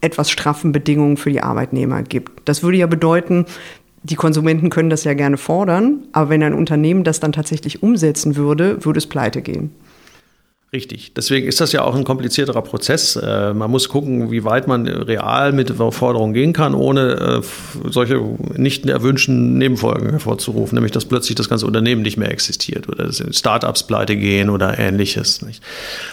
etwas straffen Bedingungen für die Arbeitnehmer gibt. Das würde ja bedeuten, die Konsumenten können das ja gerne fordern, aber wenn ein Unternehmen das dann tatsächlich umsetzen würde, würde es pleite gehen. Richtig. Deswegen ist das ja auch ein komplizierterer Prozess. Äh, man muss gucken, wie weit man real mit Forderungen gehen kann, ohne äh, solche nicht erwünschten Nebenfolgen hervorzurufen, nämlich dass plötzlich das ganze Unternehmen nicht mehr existiert oder dass Startups pleite gehen oder ähnliches.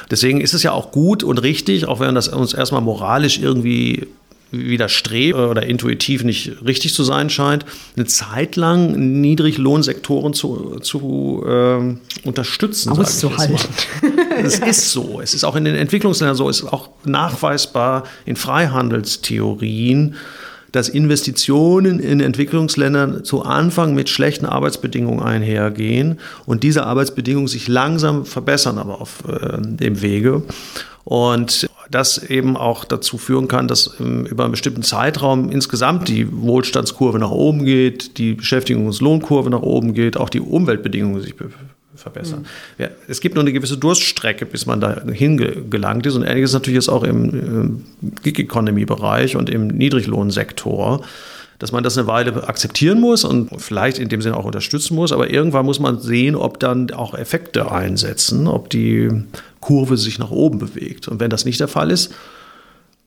Deswegen ist es ja auch gut und richtig, auch wenn das uns erstmal moralisch irgendwie widerstrebt oder intuitiv nicht richtig zu sein scheint, eine Zeit lang Niedriglohnsektoren zu, zu äh, unterstützen. Auszuhalten. Es ist so. Es ist auch in den Entwicklungsländern so. Es ist auch nachweisbar in Freihandelstheorien, dass Investitionen in Entwicklungsländern zu Anfang mit schlechten Arbeitsbedingungen einhergehen und diese Arbeitsbedingungen sich langsam verbessern, aber auf äh, dem Wege. Und das eben auch dazu führen kann, dass ähm, über einen bestimmten Zeitraum insgesamt die Wohlstandskurve nach oben geht, die Beschäftigungslohnkurve nach oben geht, auch die Umweltbedingungen sich verbessern. Mhm. Ja, es gibt nur eine gewisse Durststrecke, bis man da hingelangt ist. Und ähnliches natürlich jetzt auch im Gig-Economy-Bereich und im Niedriglohnsektor dass man das eine Weile akzeptieren muss und vielleicht in dem Sinne auch unterstützen muss, aber irgendwann muss man sehen, ob dann auch Effekte einsetzen, ob die Kurve sich nach oben bewegt. Und wenn das nicht der Fall ist,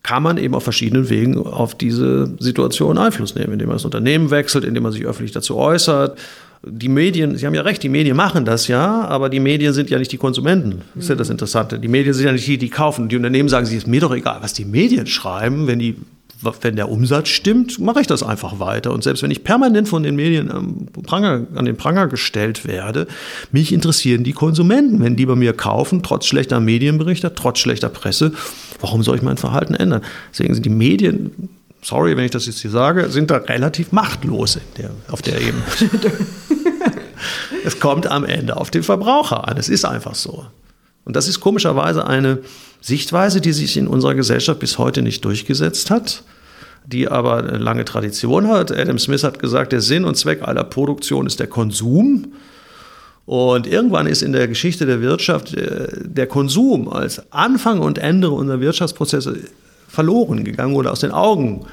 kann man eben auf verschiedenen Wegen auf diese Situation Einfluss nehmen, indem man das Unternehmen wechselt, indem man sich öffentlich dazu äußert. Die Medien, Sie haben ja recht, die Medien machen das ja, aber die Medien sind ja nicht die Konsumenten. Das ist ja das Interessante. Die Medien sind ja nicht die, die kaufen. Die Unternehmen sagen, es ist mir doch egal, was die Medien schreiben, wenn die wenn der Umsatz stimmt, mache ich das einfach weiter. Und selbst wenn ich permanent von den Medien Pranger, an den Pranger gestellt werde, mich interessieren die Konsumenten. Wenn die bei mir kaufen, trotz schlechter Medienberichte, trotz schlechter Presse, warum soll ich mein Verhalten ändern? Deswegen sind die Medien, sorry, wenn ich das jetzt hier sage, sind da relativ machtlos der, auf der Ebene. es kommt am Ende auf den Verbraucher an. Es ist einfach so. Und das ist komischerweise eine Sichtweise, die sich in unserer Gesellschaft bis heute nicht durchgesetzt hat, die aber eine lange Tradition hat. Adam Smith hat gesagt, der Sinn und Zweck aller Produktion ist der Konsum. Und irgendwann ist in der Geschichte der Wirtschaft äh, der Konsum als Anfang und Ende unserer Wirtschaftsprozesse verloren gegangen oder aus den Augen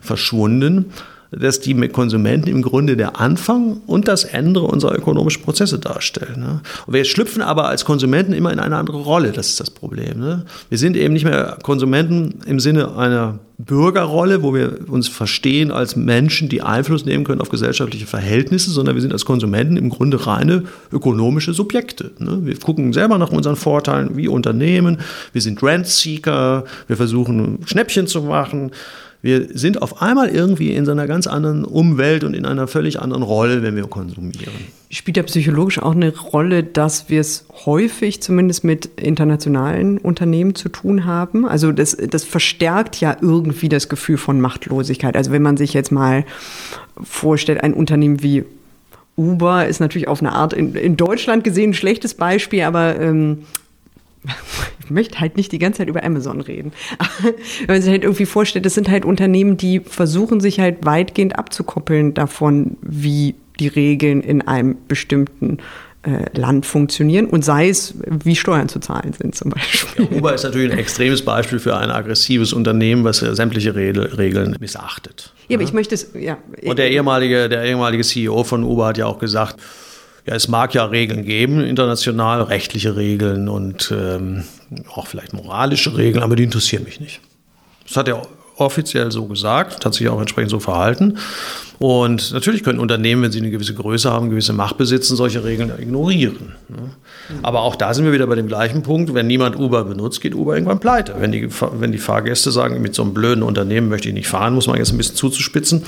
verschwunden dass die Konsumenten im Grunde der Anfang und das Ende unserer ökonomischen Prozesse darstellen. Ne? Wir schlüpfen aber als Konsumenten immer in eine andere Rolle, das ist das Problem. Ne? Wir sind eben nicht mehr Konsumenten im Sinne einer Bürgerrolle, wo wir uns verstehen als Menschen, die Einfluss nehmen können auf gesellschaftliche Verhältnisse, sondern wir sind als Konsumenten im Grunde reine ökonomische Subjekte. Ne? Wir gucken selber nach unseren Vorteilen wie Unternehmen, wir sind Rentseeker, wir versuchen Schnäppchen zu machen wir sind auf einmal irgendwie in so einer ganz anderen Umwelt und in einer völlig anderen Rolle, wenn wir konsumieren. Spielt ja psychologisch auch eine Rolle, dass wir es häufig zumindest mit internationalen Unternehmen zu tun haben? Also das, das verstärkt ja irgendwie das Gefühl von Machtlosigkeit. Also wenn man sich jetzt mal vorstellt, ein Unternehmen wie Uber ist natürlich auf eine Art in, in Deutschland gesehen ein schlechtes Beispiel, aber ähm, möchte halt nicht die ganze Zeit über Amazon reden. Wenn man sich halt irgendwie vorstellt, das sind halt Unternehmen, die versuchen sich halt weitgehend abzukoppeln davon, wie die Regeln in einem bestimmten äh, Land funktionieren und sei es, wie Steuern zu zahlen sind zum Beispiel. Ja, Uber ist natürlich ein extremes Beispiel für ein aggressives Unternehmen, was sämtliche Regeln missachtet. Ja, aber ich möchte es, ja. Und der ehemalige, der ehemalige CEO von Uber hat ja auch gesagt, ja, es mag ja Regeln geben, international, rechtliche Regeln und ähm, auch vielleicht moralische Regeln, aber die interessieren mich nicht. Das hat er offiziell so gesagt, hat sich auch entsprechend so verhalten. Und natürlich können Unternehmen, wenn sie eine gewisse Größe haben, gewisse Macht besitzen, solche Regeln ignorieren. Aber auch da sind wir wieder bei dem gleichen Punkt. Wenn niemand Uber benutzt, geht Uber irgendwann pleite. Wenn die, wenn die Fahrgäste sagen, mit so einem blöden Unternehmen möchte ich nicht fahren, muss man jetzt ein bisschen zuzuspitzen,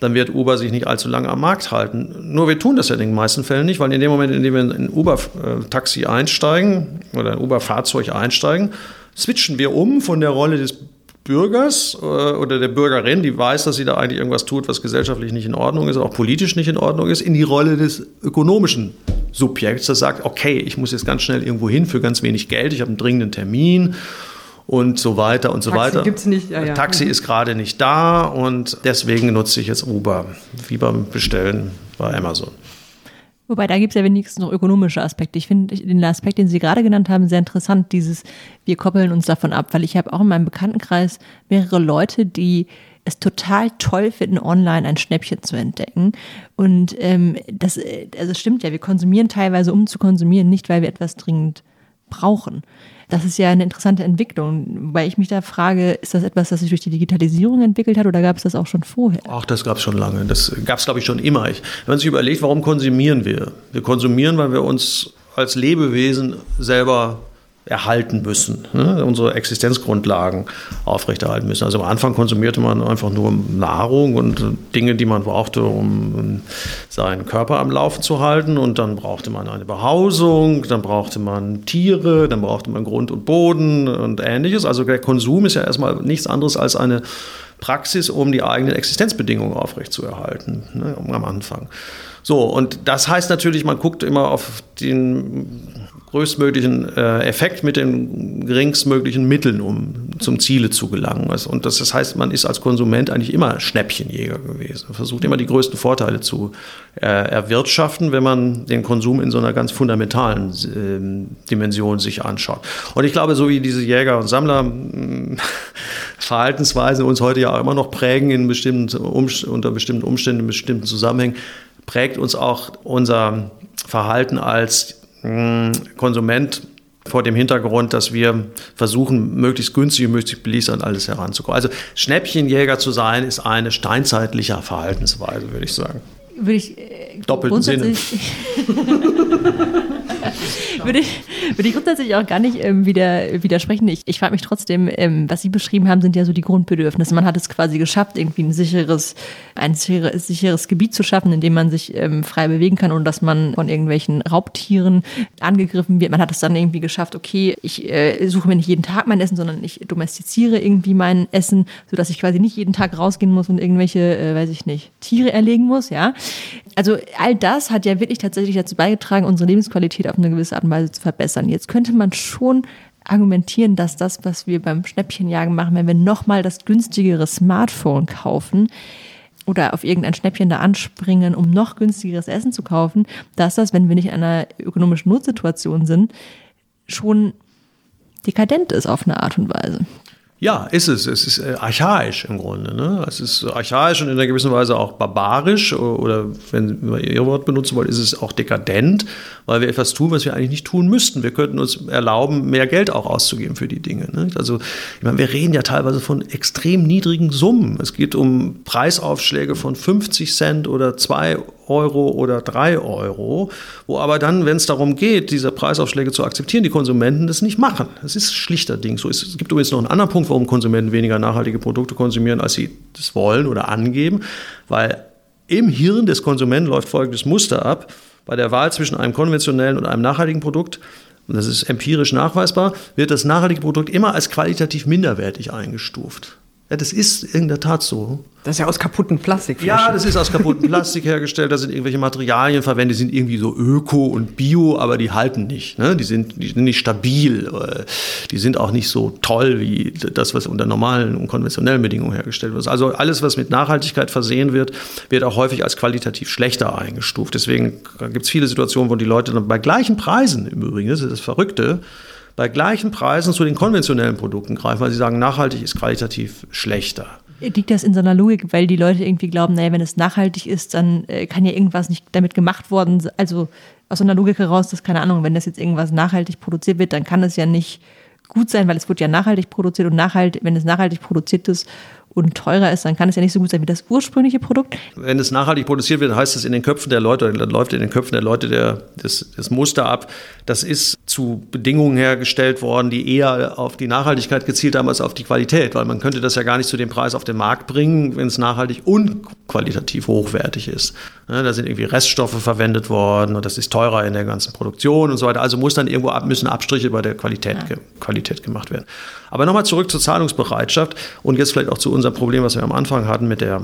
dann wird Uber sich nicht allzu lange am Markt halten. Nur wir tun das ja in den meisten Fällen nicht, weil in dem Moment, in dem wir in ein Uber-Taxi einsteigen oder ein Uber-Fahrzeug einsteigen, switchen wir um von der Rolle des Bürgers äh, oder der Bürgerin, die weiß, dass sie da eigentlich irgendwas tut, was gesellschaftlich nicht in Ordnung ist, auch politisch nicht in Ordnung ist, in die Rolle des ökonomischen Subjekts, das sagt, okay, ich muss jetzt ganz schnell irgendwo hin für ganz wenig Geld, ich habe einen dringenden Termin und so weiter und so Taxi weiter. Gibt's nicht. Ja, ja. Taxi ist gerade nicht da und deswegen nutze ich jetzt Uber, wie beim Bestellen bei Amazon. Wobei, da gibt es ja wenigstens noch ökonomische Aspekte. Ich finde den Aspekt, den Sie gerade genannt haben, sehr interessant, dieses, wir koppeln uns davon ab, weil ich habe auch in meinem Bekanntenkreis mehrere Leute, die es total toll finden, online ein Schnäppchen zu entdecken. Und ähm, das, also es stimmt ja, wir konsumieren teilweise, um zu konsumieren, nicht weil wir etwas dringend brauchen. Das ist ja eine interessante Entwicklung, weil ich mich da frage, ist das etwas, das sich durch die Digitalisierung entwickelt hat oder gab es das auch schon vorher? Ach, das gab es schon lange. Das gab es, glaube ich, schon immer. Ich, wenn man sich überlegt, warum konsumieren wir? Wir konsumieren, weil wir uns als Lebewesen selber erhalten müssen, ne? unsere Existenzgrundlagen aufrechterhalten müssen. Also am Anfang konsumierte man einfach nur Nahrung und Dinge, die man brauchte, um seinen Körper am Laufen zu halten. Und dann brauchte man eine Behausung, dann brauchte man Tiere, dann brauchte man Grund und Boden und ähnliches. Also der Konsum ist ja erstmal nichts anderes als eine Praxis, um die eigenen Existenzbedingungen aufrechtzuerhalten ne? am Anfang. So, und das heißt natürlich, man guckt immer auf den größtmöglichen äh, Effekt mit den geringstmöglichen Mitteln, um zum Ziele zu gelangen. Also, und das, das heißt, man ist als Konsument eigentlich immer Schnäppchenjäger gewesen. Man versucht immer die größten Vorteile zu äh, erwirtschaften, wenn man den Konsum in so einer ganz fundamentalen äh, Dimension sich anschaut. Und ich glaube, so wie diese Jäger- und Sammler Verhaltensweisen uns heute ja auch immer noch prägen in bestimmten, unter bestimmten Umständen, in bestimmten Zusammenhängen, prägt uns auch unser Verhalten als Konsument vor dem Hintergrund, dass wir versuchen, möglichst günstig und möglichst billig an alles heranzukommen. Also Schnäppchenjäger zu sein, ist eine steinzeitliche Verhaltensweise, würde ich sagen. Würde ich äh, Doppelten Sinne. würde, ich, würde ich grundsätzlich auch gar nicht ähm, wieder, widersprechen. Ich, ich frage mich trotzdem, ähm, was Sie beschrieben haben, sind ja so die Grundbedürfnisse. Man hat es quasi geschafft, irgendwie ein sicheres, ein sicheres, sicheres Gebiet zu schaffen, in dem man sich ähm, frei bewegen kann, ohne dass man von irgendwelchen Raubtieren angegriffen wird. Man hat es dann irgendwie geschafft, okay, ich äh, suche mir nicht jeden Tag mein Essen, sondern ich domestiziere irgendwie mein Essen, sodass ich quasi nicht jeden Tag rausgehen muss und irgendwelche, äh, weiß ich nicht, Tiere erlegen muss, ja. Also all das hat ja wirklich tatsächlich dazu beigetragen, unsere Lebensqualität auf eine gewisse Art und Weise zu verbessern. Jetzt könnte man schon argumentieren, dass das, was wir beim Schnäppchenjagen machen, wenn wir nochmal das günstigere Smartphone kaufen oder auf irgendein Schnäppchen da anspringen, um noch günstigeres Essen zu kaufen, dass das, wenn wir nicht in einer ökonomischen Notsituation sind, schon dekadent ist auf eine Art und Weise. Ja, ist es. Es ist äh, archaisch im Grunde. Ne? Es ist archaisch und in einer gewissen Weise auch barbarisch oder wenn wir Ihr Wort benutzen wollen, ist es auch dekadent, weil wir etwas tun, was wir eigentlich nicht tun müssten. Wir könnten uns erlauben, mehr Geld auch auszugeben für die Dinge. Ne? Also ich meine, wir reden ja teilweise von extrem niedrigen Summen. Es geht um Preisaufschläge von 50 Cent oder 2 Euro oder 3 Euro, wo aber dann, wenn es darum geht, diese Preisaufschläge zu akzeptieren, die Konsumenten das nicht machen. Es ist schlichter Ding. So, es gibt übrigens noch einen anderen Punkt, warum Konsumenten weniger nachhaltige Produkte konsumieren, als sie das wollen oder angeben, weil im Hirn des Konsumenten läuft folgendes Muster ab. Bei der Wahl zwischen einem konventionellen und einem nachhaltigen Produkt und das ist empirisch nachweisbar, wird das nachhaltige Produkt immer als qualitativ minderwertig eingestuft. Ja, das ist in der Tat so. Das ist ja aus kaputten Plastik. Ja, das ist aus kaputten Plastik hergestellt. Da sind irgendwelche Materialien verwendet, die sind irgendwie so öko und bio, aber die halten nicht. Ne? Die, sind, die sind nicht stabil. Äh, die sind auch nicht so toll wie das, was unter normalen und konventionellen Bedingungen hergestellt wird. Also alles, was mit Nachhaltigkeit versehen wird, wird auch häufig als qualitativ schlechter eingestuft. Deswegen gibt es viele Situationen, wo die Leute dann bei gleichen Preisen im Übrigen, das ist das Verrückte, bei gleichen Preisen zu den konventionellen Produkten greifen, weil sie sagen, nachhaltig ist qualitativ schlechter. Liegt das in so einer Logik, weil die Leute irgendwie glauben, naja, wenn es nachhaltig ist, dann äh, kann ja irgendwas nicht damit gemacht worden sein. Also aus so einer Logik heraus, dass, keine Ahnung, wenn das jetzt irgendwas nachhaltig produziert wird, dann kann es ja nicht gut sein, weil es wird ja nachhaltig produziert und nachhaltig, wenn es nachhaltig produziert ist und teurer ist, dann kann es ja nicht so gut sein wie das ursprüngliche Produkt. Wenn es nachhaltig produziert wird, heißt es in den Köpfen der Leute, dann läuft in den Köpfen der Leute der, das, das Muster ab. Das ist zu Bedingungen hergestellt worden, die eher auf die Nachhaltigkeit gezielt haben als auf die Qualität, weil man könnte das ja gar nicht zu dem Preis auf den Markt bringen, wenn es nachhaltig und qualitativ hochwertig ist. Da sind irgendwie Reststoffe verwendet worden und das ist teurer in der ganzen Produktion und so weiter. Also muss dann irgendwo ab, müssen Abstriche bei der Qualität, ja. Qualität gemacht werden. Aber nochmal zurück zur Zahlungsbereitschaft und jetzt vielleicht auch zu unserem Problem, was wir am Anfang hatten mit der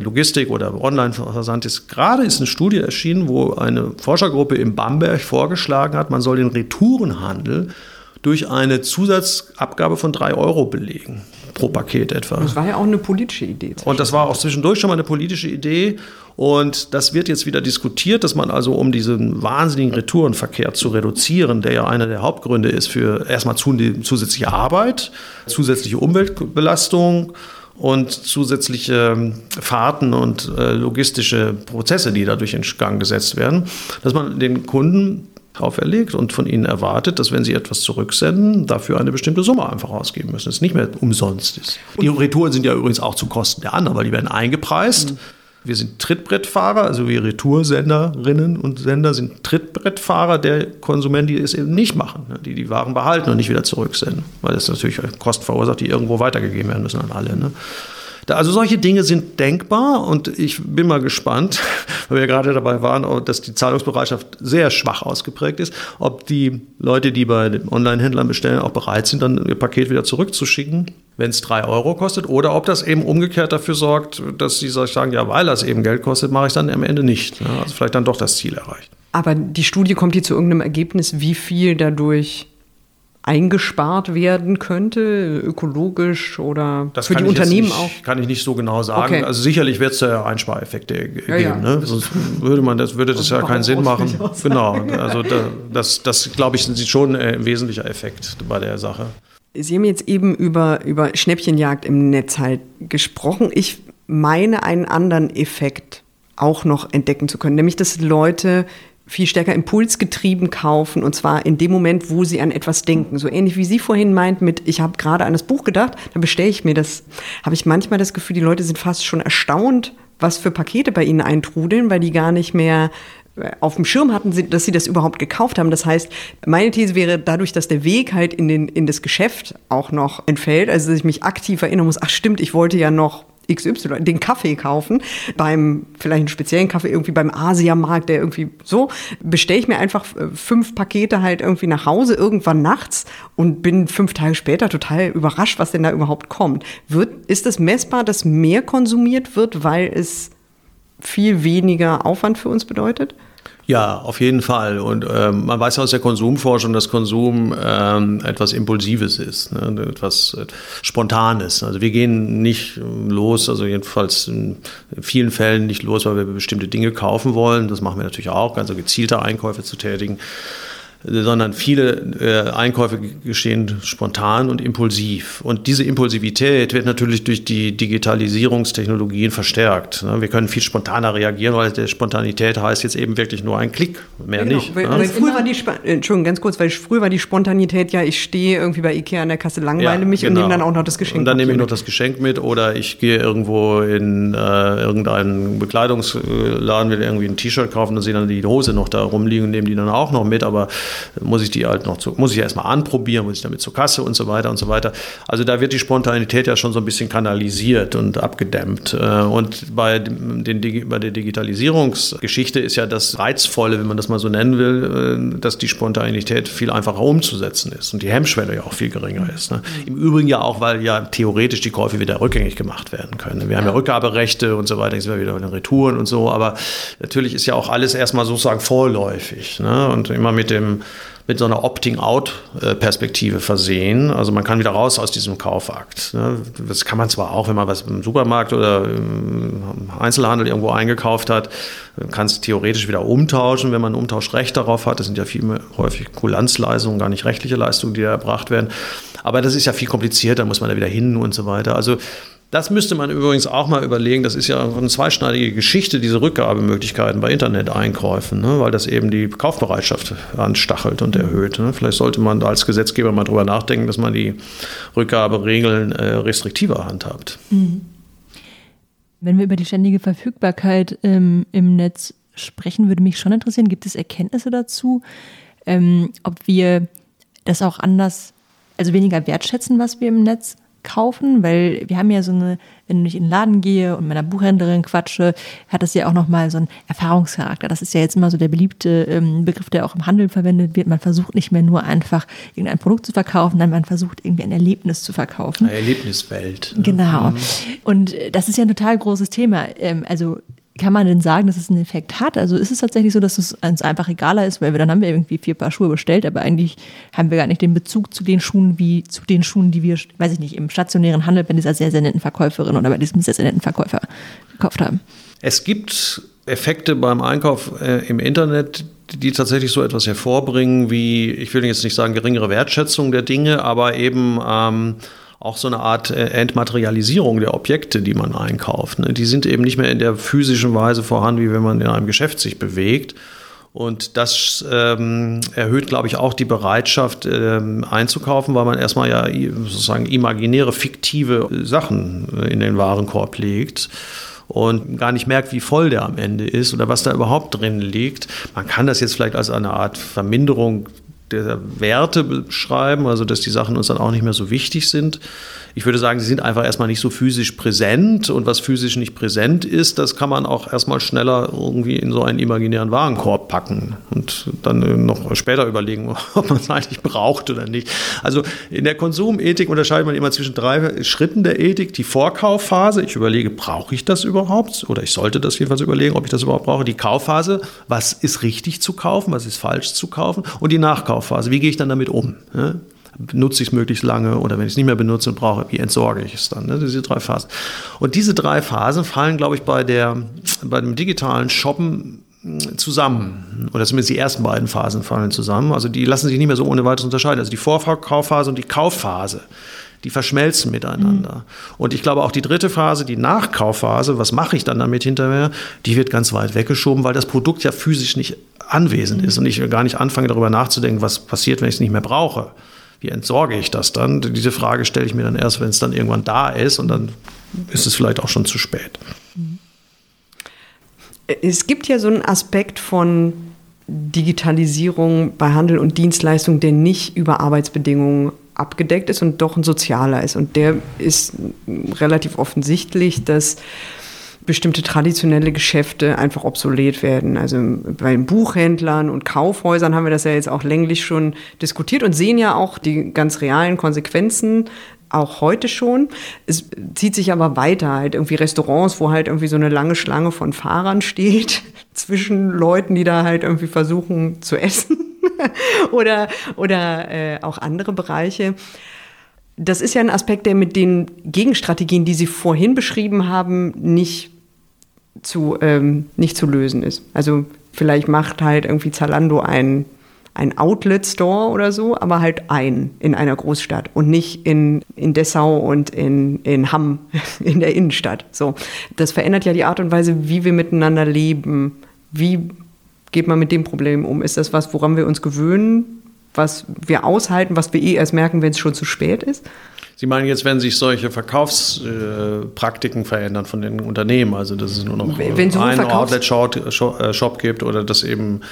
Logistik oder Online-Versand. Ist gerade ist eine Studie erschienen, wo eine Forschergruppe in Bamberg vorgeschlagen hat, man soll den Retourenhandel durch eine Zusatzabgabe von drei Euro belegen pro Paket etwa. Das war ja auch eine politische Idee. Und das war auch zwischendurch schon mal eine politische Idee. Und das wird jetzt wieder diskutiert, dass man also, um diesen wahnsinnigen Retourenverkehr zu reduzieren, der ja einer der Hauptgründe ist für erstmal zusätzliche Arbeit, zusätzliche Umweltbelastung und zusätzliche ähm, Fahrten und äh, logistische Prozesse, die dadurch in Gang gesetzt werden, dass man den Kunden auferlegt und von ihnen erwartet, dass wenn sie etwas zurücksenden, dafür eine bestimmte Summe einfach ausgeben müssen. Es nicht mehr umsonst ist. Die Retouren sind ja übrigens auch zu Kosten der anderen, weil die werden eingepreist. Mhm. Wir sind Trittbrettfahrer, also wir Retoursenderinnen und Sender sind Trittbrettfahrer der Konsumenten, die es eben nicht machen, ne? die die Waren behalten und nicht wieder zurücksenden, weil das natürlich Kosten verursacht, die irgendwo weitergegeben werden müssen an alle. Ne? Also solche Dinge sind denkbar und ich bin mal gespannt, weil wir gerade dabei waren, dass die Zahlungsbereitschaft sehr schwach ausgeprägt ist, ob die Leute, die bei den Online-Händlern bestellen, auch bereit sind, dann ihr Paket wieder zurückzuschicken, wenn es drei Euro kostet, oder ob das eben umgekehrt dafür sorgt, dass sie sagen, ja, weil das eben Geld kostet, mache ich dann am Ende nicht. Also vielleicht dann doch das Ziel erreicht. Aber die Studie kommt hier zu irgendeinem Ergebnis, wie viel dadurch eingespart werden könnte, ökologisch oder das für die Unternehmen nicht, auch? Kann ich nicht so genau sagen. Okay. Also sicherlich wird es ja Einspareffekte geben. Ja, ja. Ne? Sonst würde man das würde das ja keinen Sinn machen. Genau. Also da, das, das glaube ich, sind schon ein wesentlicher Effekt bei der Sache. Sie haben jetzt eben über, über Schnäppchenjagd im Netz halt gesprochen. Ich meine einen anderen Effekt auch noch entdecken zu können, nämlich dass Leute viel stärker impulsgetrieben kaufen und zwar in dem Moment, wo sie an etwas denken. So ähnlich wie Sie vorhin meint mit, ich habe gerade an das Buch gedacht, dann bestelle ich mir das. Habe ich manchmal das Gefühl, die Leute sind fast schon erstaunt, was für Pakete bei ihnen eintrudeln, weil die gar nicht mehr auf dem Schirm hatten, dass sie das überhaupt gekauft haben. Das heißt, meine These wäre dadurch, dass der Weg halt in, den, in das Geschäft auch noch entfällt, also dass ich mich aktiv erinnern muss, ach stimmt, ich wollte ja noch XY, den Kaffee kaufen, beim, vielleicht einen speziellen Kaffee irgendwie beim Asiamarkt, der irgendwie so, bestelle ich mir einfach äh, fünf Pakete halt irgendwie nach Hause irgendwann nachts und bin fünf Tage später total überrascht, was denn da überhaupt kommt. Wird, ist es messbar, dass mehr konsumiert wird, weil es viel weniger Aufwand für uns bedeutet? Ja, auf jeden Fall. Und ähm, man weiß aus der Konsumforschung, dass Konsum ähm, etwas Impulsives ist, ne? etwas äh, Spontanes. Also wir gehen nicht los, also jedenfalls in vielen Fällen nicht los, weil wir bestimmte Dinge kaufen wollen. Das machen wir natürlich auch, also gezielte Einkäufe zu tätigen. Sondern viele äh, Einkäufe geschehen spontan und impulsiv. Und diese Impulsivität wird natürlich durch die Digitalisierungstechnologien verstärkt. Ne? Wir können viel spontaner reagieren, weil der Spontanität heißt jetzt eben wirklich nur ein Klick, mehr genau, nicht. Weil, ne? weil früher war die, Entschuldigung, ganz kurz, weil früher war die Spontanität ja, ich stehe irgendwie bei Ikea an der Kasse, langweile ja, mich genau. und nehme dann auch noch das Geschenk Und dann nehme ich noch das Geschenk mit oder ich gehe irgendwo in äh, irgendeinen Bekleidungsladen, will irgendwie ein T-Shirt kaufen und sehe dann die Hose noch da rumliegen und nehme die dann auch noch mit, aber muss ich die halt noch zu, muss ich erstmal anprobieren, muss ich damit zur Kasse und so weiter und so weiter. Also da wird die Spontanität ja schon so ein bisschen kanalisiert und abgedämmt. Äh, und bei, den, bei der Digitalisierungsgeschichte ist ja das Reizvolle, wenn man das mal so nennen will, äh, dass die Spontanität viel einfacher umzusetzen ist und die Hemmschwelle ja auch viel geringer ist. Ne? Im Übrigen ja auch, weil ja theoretisch die Käufe wieder rückgängig gemacht werden können. Wir haben ja Rückgaberechte und so weiter, jetzt sind wir wieder bei den Retouren und so, aber natürlich ist ja auch alles erstmal sozusagen vorläufig ne? und immer mit dem mit so einer Opting-out-Perspektive versehen. Also man kann wieder raus aus diesem Kaufakt. Ne? Das kann man zwar auch, wenn man was im Supermarkt oder im Einzelhandel irgendwo eingekauft hat, kann es theoretisch wieder umtauschen, wenn man ein Umtauschrecht darauf hat. Das sind ja viel häufig Kulanzleistungen, gar nicht rechtliche Leistungen, die da erbracht werden. Aber das ist ja viel komplizierter, muss man da wieder hin und so weiter. Also das müsste man übrigens auch mal überlegen. Das ist ja eine zweischneidige Geschichte, diese Rückgabemöglichkeiten bei Interneteinkäufen, ne? weil das eben die Kaufbereitschaft anstachelt und erhöht. Ne? Vielleicht sollte man da als Gesetzgeber mal drüber nachdenken, dass man die Rückgaberegeln äh, restriktiver handhabt. Mhm. Wenn wir über die ständige Verfügbarkeit ähm, im Netz sprechen, würde mich schon interessieren, gibt es Erkenntnisse dazu, ähm, ob wir das auch anders, also weniger wertschätzen, was wir im Netz kaufen, weil wir haben ja so eine, wenn ich in den Laden gehe und mit einer Buchhändlerin quatsche, hat das ja auch nochmal so einen Erfahrungscharakter. Das ist ja jetzt immer so der beliebte ähm, Begriff, der auch im Handel verwendet wird. Man versucht nicht mehr nur einfach irgendein Produkt zu verkaufen, sondern man versucht irgendwie ein Erlebnis zu verkaufen. Eine Erlebniswelt. Genau. Mhm. Und das ist ja ein total großes Thema. Ähm, also kann man denn sagen, dass es einen Effekt hat? Also ist es tatsächlich so, dass es uns einfach egaler ist, weil wir dann haben wir irgendwie vier Paar Schuhe bestellt, aber eigentlich haben wir gar nicht den Bezug zu den Schuhen wie zu den Schuhen, die wir, weiß ich nicht, im stationären Handel bei dieser sehr, sehr netten Verkäuferin oder bei diesem sehr, sehr netten Verkäufer gekauft haben. Es gibt Effekte beim Einkauf äh, im Internet, die tatsächlich so etwas hervorbringen, wie, ich will jetzt nicht sagen geringere Wertschätzung der Dinge, aber eben ähm, auch so eine Art äh, Entmaterialisierung der Objekte, die man einkauft. Ne? Die sind eben nicht mehr in der physischen Weise vorhanden, wie wenn man in einem Geschäft sich bewegt. Und das ähm, erhöht, glaube ich, auch die Bereitschaft ähm, einzukaufen, weil man erstmal ja sozusagen imaginäre, fiktive Sachen äh, in den Warenkorb legt und gar nicht merkt, wie voll der am Ende ist oder was da überhaupt drin liegt. Man kann das jetzt vielleicht als eine Art Verminderung der Werte beschreiben, also dass die Sachen uns dann auch nicht mehr so wichtig sind. Ich würde sagen, sie sind einfach erstmal nicht so physisch präsent und was physisch nicht präsent ist, das kann man auch erstmal schneller irgendwie in so einen imaginären Warenkorb packen und dann noch später überlegen, ob man es eigentlich braucht oder nicht. Also in der Konsumethik unterscheidet man immer zwischen drei Schritten der Ethik. Die Vorkaufphase, ich überlege, brauche ich das überhaupt? Oder ich sollte das jedenfalls überlegen, ob ich das überhaupt brauche. Die Kaufphase, was ist richtig zu kaufen, was ist falsch zu kaufen? Und die Nachkaufphase, wie gehe ich dann damit um? benutze ich es möglichst lange oder wenn ich es nicht mehr benutze und brauche, wie entsorge ich es dann? Ne? Diese drei Phasen. Und diese drei Phasen fallen, glaube ich, bei, der, bei dem digitalen Shoppen zusammen. Oder zumindest die ersten beiden Phasen fallen zusammen. Also die lassen sich nicht mehr so ohne weiteres unterscheiden. Also die Vorkaufphase und die Kaufphase die verschmelzen miteinander. Mhm. Und ich glaube auch die dritte Phase, die Nachkaufphase, was mache ich dann damit hinterher, die wird ganz weit weggeschoben, weil das Produkt ja physisch nicht anwesend mhm. ist und ich gar nicht anfange darüber nachzudenken, was passiert, wenn ich es nicht mehr brauche wie entsorge ich das dann? Diese Frage stelle ich mir dann erst, wenn es dann irgendwann da ist und dann ist es vielleicht auch schon zu spät. Es gibt ja so einen Aspekt von Digitalisierung bei Handel und Dienstleistung, der nicht über Arbeitsbedingungen abgedeckt ist und doch ein sozialer ist. Und der ist relativ offensichtlich, dass bestimmte traditionelle Geschäfte einfach obsolet werden. Also bei Buchhändlern und Kaufhäusern haben wir das ja jetzt auch länglich schon diskutiert und sehen ja auch die ganz realen Konsequenzen auch heute schon. Es zieht sich aber weiter, halt irgendwie Restaurants, wo halt irgendwie so eine lange Schlange von Fahrern steht, zwischen Leuten, die da halt irgendwie versuchen zu essen oder, oder äh, auch andere Bereiche. Das ist ja ein Aspekt, der mit den Gegenstrategien, die Sie vorhin beschrieben haben, nicht zu, ähm, nicht zu lösen ist. Also vielleicht macht halt irgendwie Zalando ein, ein Outlet-Store oder so, aber halt ein in einer Großstadt und nicht in, in Dessau und in, in Hamm in der Innenstadt. So, das verändert ja die Art und Weise, wie wir miteinander leben. Wie geht man mit dem Problem um? Ist das was, woran wir uns gewöhnen, was wir aushalten, was wir eh erst merken, wenn es schon zu spät ist? Sie meinen jetzt, wenn sich solche Verkaufspraktiken äh, verändern von den Unternehmen, also dass es nur noch wenn einen Outlet-Shop gibt oder dass eben äh,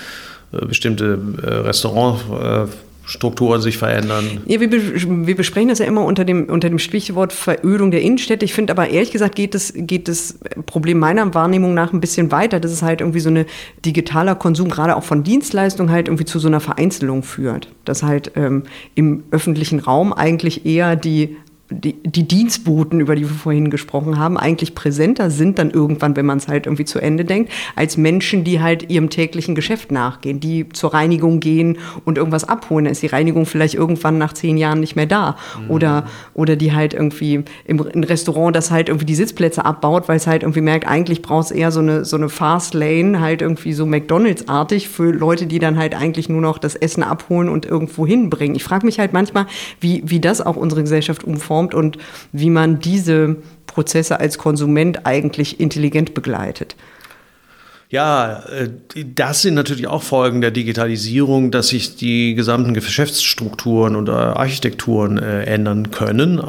bestimmte äh, Restaurantstrukturen sich verändern. Ja, wir, wir, besprechen das ja immer unter dem, unter dem Stichwort Verödung der Innenstädte. Ich finde aber ehrlich gesagt geht das, geht das Problem meiner Wahrnehmung nach ein bisschen weiter, dass es halt irgendwie so eine digitaler Konsum, gerade auch von Dienstleistungen, halt irgendwie zu so einer Vereinzelung führt. Dass halt ähm, im öffentlichen Raum eigentlich eher die die, die Dienstboten, über die wir vorhin gesprochen haben, eigentlich präsenter sind dann irgendwann, wenn man es halt irgendwie zu Ende denkt, als Menschen, die halt ihrem täglichen Geschäft nachgehen, die zur Reinigung gehen und irgendwas abholen. Da ist die Reinigung vielleicht irgendwann nach zehn Jahren nicht mehr da. Mhm. Oder, oder die halt irgendwie im, im, Restaurant das halt irgendwie die Sitzplätze abbaut, weil es halt irgendwie merkt, eigentlich braucht es eher so eine, so eine Fast Lane, halt irgendwie so McDonalds-artig für Leute, die dann halt eigentlich nur noch das Essen abholen und irgendwo hinbringen. Ich frage mich halt manchmal, wie, wie das auch unsere Gesellschaft umformt formt und wie man diese Prozesse als Konsument eigentlich intelligent begleitet. Ja, äh, das sind natürlich auch Folgen der Digitalisierung, dass sich die gesamten Geschäftsstrukturen oder Architekturen äh, ändern können.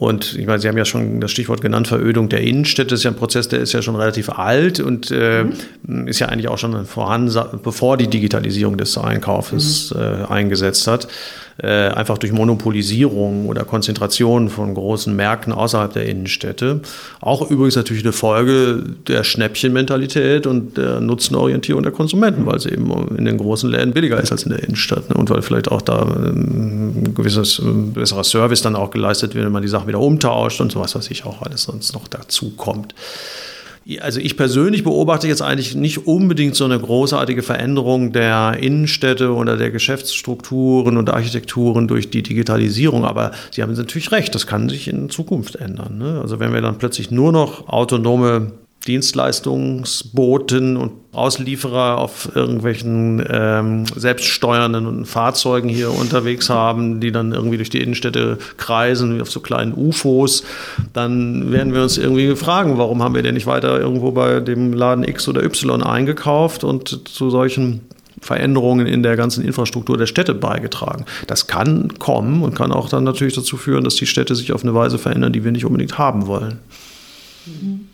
Ähm, und ich meine, Sie haben ja schon das Stichwort genannt, Verödung der Innenstädte. Das ist ja ein Prozess, der ist ja schon relativ alt und äh, mhm. ist ja eigentlich auch schon vorhanden, bevor die Digitalisierung des Einkaufes mhm. äh, eingesetzt hat. Äh, einfach durch Monopolisierung oder Konzentration von großen Märkten außerhalb der Innenstädte. Auch übrigens natürlich eine Folge der Schnäppchenmentalität und der Nutzenorientierung der Konsumenten, weil es eben in den großen Läden billiger ist als in der Innenstadt. Ne? Und weil vielleicht auch da ähm, ein gewisses ein besserer Service dann auch geleistet wird, wenn man die Sachen wieder umtauscht und sowas, was ich auch alles sonst noch dazu kommt. Also ich persönlich beobachte jetzt eigentlich nicht unbedingt so eine großartige Veränderung der Innenstädte oder der Geschäftsstrukturen und Architekturen durch die Digitalisierung, aber Sie haben natürlich recht, das kann sich in Zukunft ändern. Ne? Also wenn wir dann plötzlich nur noch autonome Dienstleistungsboten und Auslieferer auf irgendwelchen ähm, selbststeuernden Fahrzeugen hier unterwegs haben, die dann irgendwie durch die Innenstädte kreisen, wie auf so kleinen UFOs, dann werden wir uns irgendwie fragen, warum haben wir denn nicht weiter irgendwo bei dem Laden X oder Y eingekauft und zu solchen Veränderungen in der ganzen Infrastruktur der Städte beigetragen. Das kann kommen und kann auch dann natürlich dazu führen, dass die Städte sich auf eine Weise verändern, die wir nicht unbedingt haben wollen. Mhm.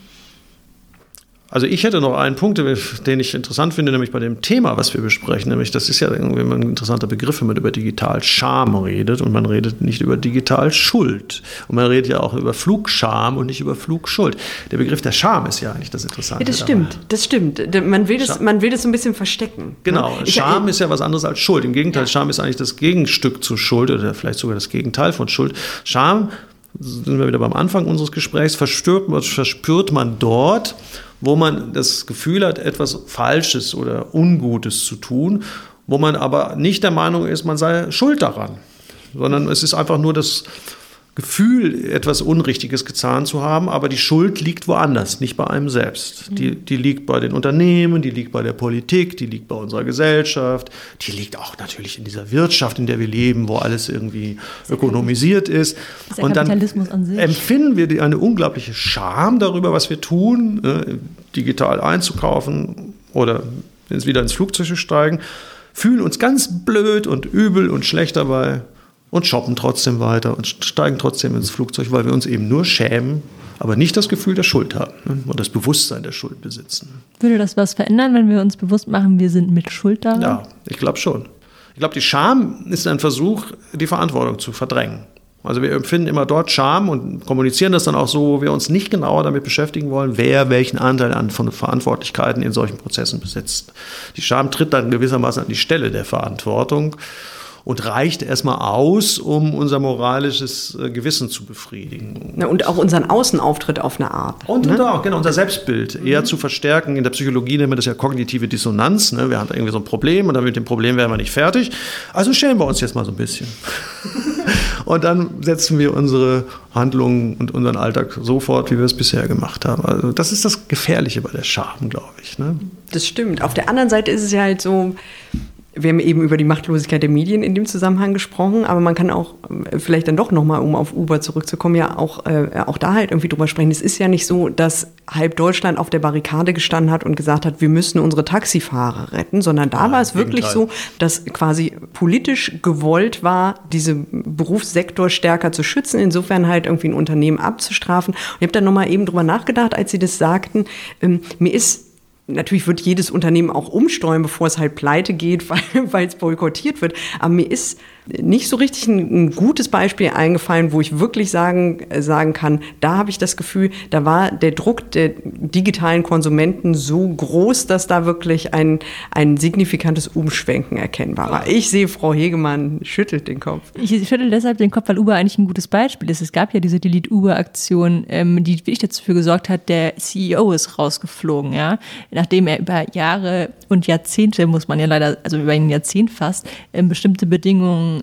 Also ich hätte noch einen Punkt, den ich interessant finde, nämlich bei dem Thema, was wir besprechen, nämlich das ist ja irgendwie ein interessanter Begriff, wenn man über digital Scham redet und man redet nicht über digital Schuld. Und man redet ja auch über Flugscham und nicht über Flugschuld. Der Begriff der Scham ist ja eigentlich das Interessante. Ja, das stimmt, dabei. das stimmt. Man will das, man will das so ein bisschen verstecken. Ne? Genau, ich, Scham ist ja was anderes als Schuld. Im Gegenteil, ja. Scham ist eigentlich das Gegenstück zu Schuld oder vielleicht sogar das Gegenteil von Schuld. Scham sind wir wieder beim Anfang unseres Gesprächs, verspürt, verspürt man dort, wo man das Gefühl hat, etwas Falsches oder Ungutes zu tun, wo man aber nicht der Meinung ist, man sei schuld daran, sondern es ist einfach nur das Gefühl, etwas Unrichtiges getan zu haben, aber die Schuld liegt woanders, nicht bei einem selbst. Die, mhm. die liegt bei den Unternehmen, die liegt bei der Politik, die liegt bei unserer Gesellschaft, die liegt auch natürlich in dieser Wirtschaft, in der wir leben, wo alles irgendwie ökonomisiert ist. ist Und dann empfinden wir eine unglaubliche Scham darüber, was wir tun, äh, digital einzukaufen oder wieder ins Flugzeug zu steigen, fühlen uns ganz blöd und übel und schlecht dabei und shoppen trotzdem weiter und steigen trotzdem ins Flugzeug, weil wir uns eben nur schämen, aber nicht das Gefühl der Schuld haben ne? und das Bewusstsein der Schuld besitzen. Würde das was verändern, wenn wir uns bewusst machen, wir sind mit Schuld daran? Ja, ich glaube schon. Ich glaube, die Scham ist ein Versuch, die Verantwortung zu verdrängen. Also wir empfinden immer dort Scham und kommunizieren das dann auch so, wo wir uns nicht genauer damit beschäftigen wollen, wer welchen Anteil an von Verantwortlichkeiten in solchen Prozessen besitzt. Die Scham tritt dann gewissermaßen an die Stelle der Verantwortung und reicht erstmal aus, um unser moralisches äh, Gewissen zu befriedigen. Ja, und auch unseren Außenauftritt auf eine Art. Und, ne? und auch, genau, unser Selbstbild mhm. eher zu verstärken. In der Psychologie nennen wir das ja kognitive Dissonanz. Ne? Wir haben irgendwie so ein Problem und dann mit dem Problem wären wir nicht fertig. Also schämen wir uns jetzt mal so ein bisschen. und dann setzen wir unsere Handlungen und unseren Alltag so fort, wie wir es bisher gemacht haben. Also das ist das Gefährliche bei der Scham, glaube ich. Ne? Das stimmt. Auf der anderen Seite ist es ja halt so, wir haben eben über die Machtlosigkeit der Medien in dem Zusammenhang gesprochen, aber man kann auch äh, vielleicht dann doch nochmal, um auf Uber zurückzukommen, ja auch, äh, auch da halt irgendwie drüber sprechen. Es ist ja nicht so, dass halb Deutschland auf der Barrikade gestanden hat und gesagt hat, wir müssen unsere Taxifahrer retten, sondern da ja, war es wirklich so, dass quasi politisch gewollt war, diesen Berufssektor stärker zu schützen, insofern halt irgendwie ein Unternehmen abzustrafen. Und ich habe dann nochmal eben drüber nachgedacht, als Sie das sagten, ähm, mir ist Natürlich wird jedes Unternehmen auch umsteuern, bevor es halt pleite geht, weil es boykottiert wird. Aber mir ist nicht so richtig ein, ein, gutes Beispiel eingefallen, wo ich wirklich sagen, äh, sagen kann, da habe ich das Gefühl, da war der Druck der digitalen Konsumenten so groß, dass da wirklich ein, ein signifikantes Umschwenken erkennbar war. Ich sehe, Frau Hegemann schüttelt den Kopf. Ich schüttel deshalb den Kopf, weil Uber eigentlich ein gutes Beispiel ist. Es gab ja diese Delete-Uber-Aktion, ähm, die wirklich dafür gesorgt hat, der CEO ist rausgeflogen, ja. Nachdem er über Jahre und Jahrzehnte, muss man ja leider, also über ein Jahrzehnt fast, ähm, bestimmte Bedingungen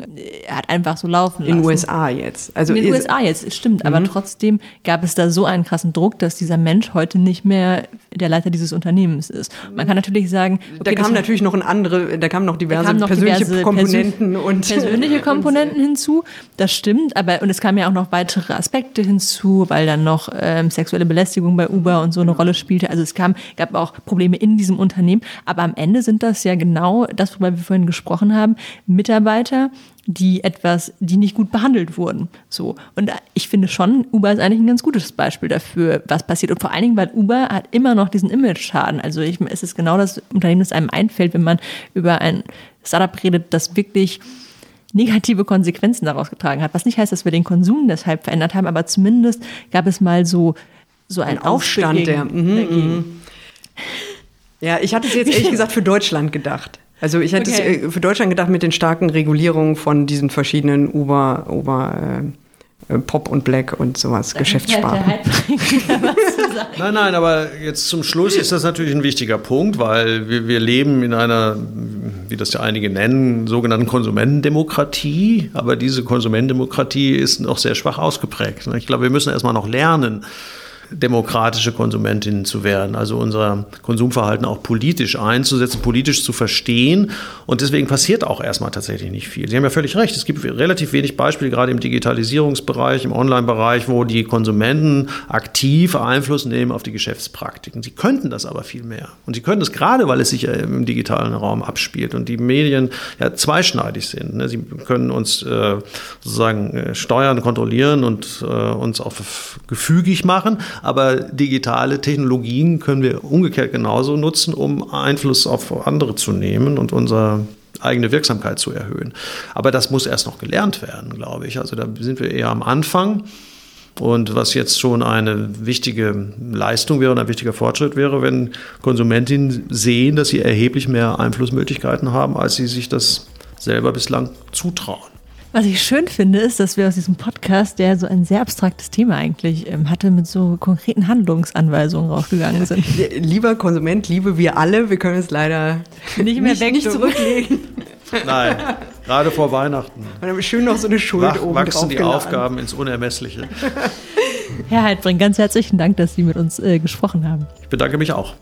er hat einfach so laufen lassen. In den USA jetzt. Also in den USA jetzt, stimmt. Aber mhm. trotzdem gab es da so einen krassen Druck, dass dieser Mensch heute nicht mehr der Leiter dieses Unternehmens ist. Man kann natürlich sagen, okay, da kamen natürlich noch ein andere, da kamen noch diverse kamen noch persönliche diverse Komponenten Persön und persönliche Komponenten und, hinzu. Das stimmt, aber und es kamen ja auch noch weitere Aspekte hinzu, weil dann noch ähm, sexuelle Belästigung bei Uber und so eine Rolle spielte. Also es kam, gab auch Probleme in diesem Unternehmen. Aber am Ende sind das ja genau das, worüber wir vorhin gesprochen haben, Mitarbeiter, die etwas, die nicht gut behandelt wurden. So. Und ich finde schon, Uber ist eigentlich ein ganz gutes Beispiel dafür, was passiert. Und vor allen Dingen, weil Uber hat immer noch diesen Image-Schaden. Also ich, es ist genau das Unternehmen, das einem einfällt, wenn man über ein Startup redet, das wirklich negative Konsequenzen daraus getragen hat. Was nicht heißt, dass wir den Konsum deshalb verändert haben, aber zumindest gab es mal so, so einen ein Aufstand, der. Mm, mm. Ja, ich hatte es jetzt ehrlich gesagt für Deutschland gedacht. Also ich hätte okay. es äh, für Deutschland gedacht mit den starken Regulierungen von diesen verschiedenen Uber, Uber äh, Pop und Black und sowas, Geschäftssparten. nein, nein, aber jetzt zum Schluss ist das natürlich ein wichtiger Punkt, weil wir, wir leben in einer, wie das ja einige nennen, sogenannten Konsumentendemokratie. Aber diese Konsumentendemokratie ist noch sehr schwach ausgeprägt. Ich glaube, wir müssen erstmal noch lernen, demokratische Konsumentinnen zu werden, also unser Konsumverhalten auch politisch einzusetzen, politisch zu verstehen. Und deswegen passiert auch erstmal tatsächlich nicht viel. Sie haben ja völlig recht, es gibt relativ wenig Beispiele, gerade im Digitalisierungsbereich, im Online-Bereich, wo die Konsumenten aktiv Einfluss nehmen auf die Geschäftspraktiken. Sie könnten das aber viel mehr. Und sie können das gerade, weil es sich im digitalen Raum abspielt und die Medien ja zweischneidig sind. Ne? Sie können uns äh, sozusagen äh, steuern, kontrollieren und äh, uns auch gefügig machen, aber digitale Technologien können wir umgekehrt genauso nutzen, um Einfluss auf andere zu nehmen und unsere eigene Wirksamkeit zu erhöhen. Aber das muss erst noch gelernt werden, glaube ich. Also da sind wir eher am Anfang. Und was jetzt schon eine wichtige Leistung wäre und ein wichtiger Fortschritt wäre, wenn Konsumentinnen sehen, dass sie erheblich mehr Einflussmöglichkeiten haben, als sie sich das selber bislang zutrauen. Was ich schön finde, ist, dass wir aus diesem Podcast, der so ein sehr abstraktes Thema eigentlich ähm, hatte, mit so konkreten Handlungsanweisungen rausgegangen sind. Lieber Konsument, liebe wir alle, wir können es leider nicht mehr nicht, nicht zurücklegen. Nein, gerade vor Weihnachten. Und dann schön noch so eine Schuld Wach, oben wachsen die Aufgaben ins Unermessliche. Herr Heidbrink, ganz herzlichen Dank, dass Sie mit uns äh, gesprochen haben. Ich bedanke mich auch.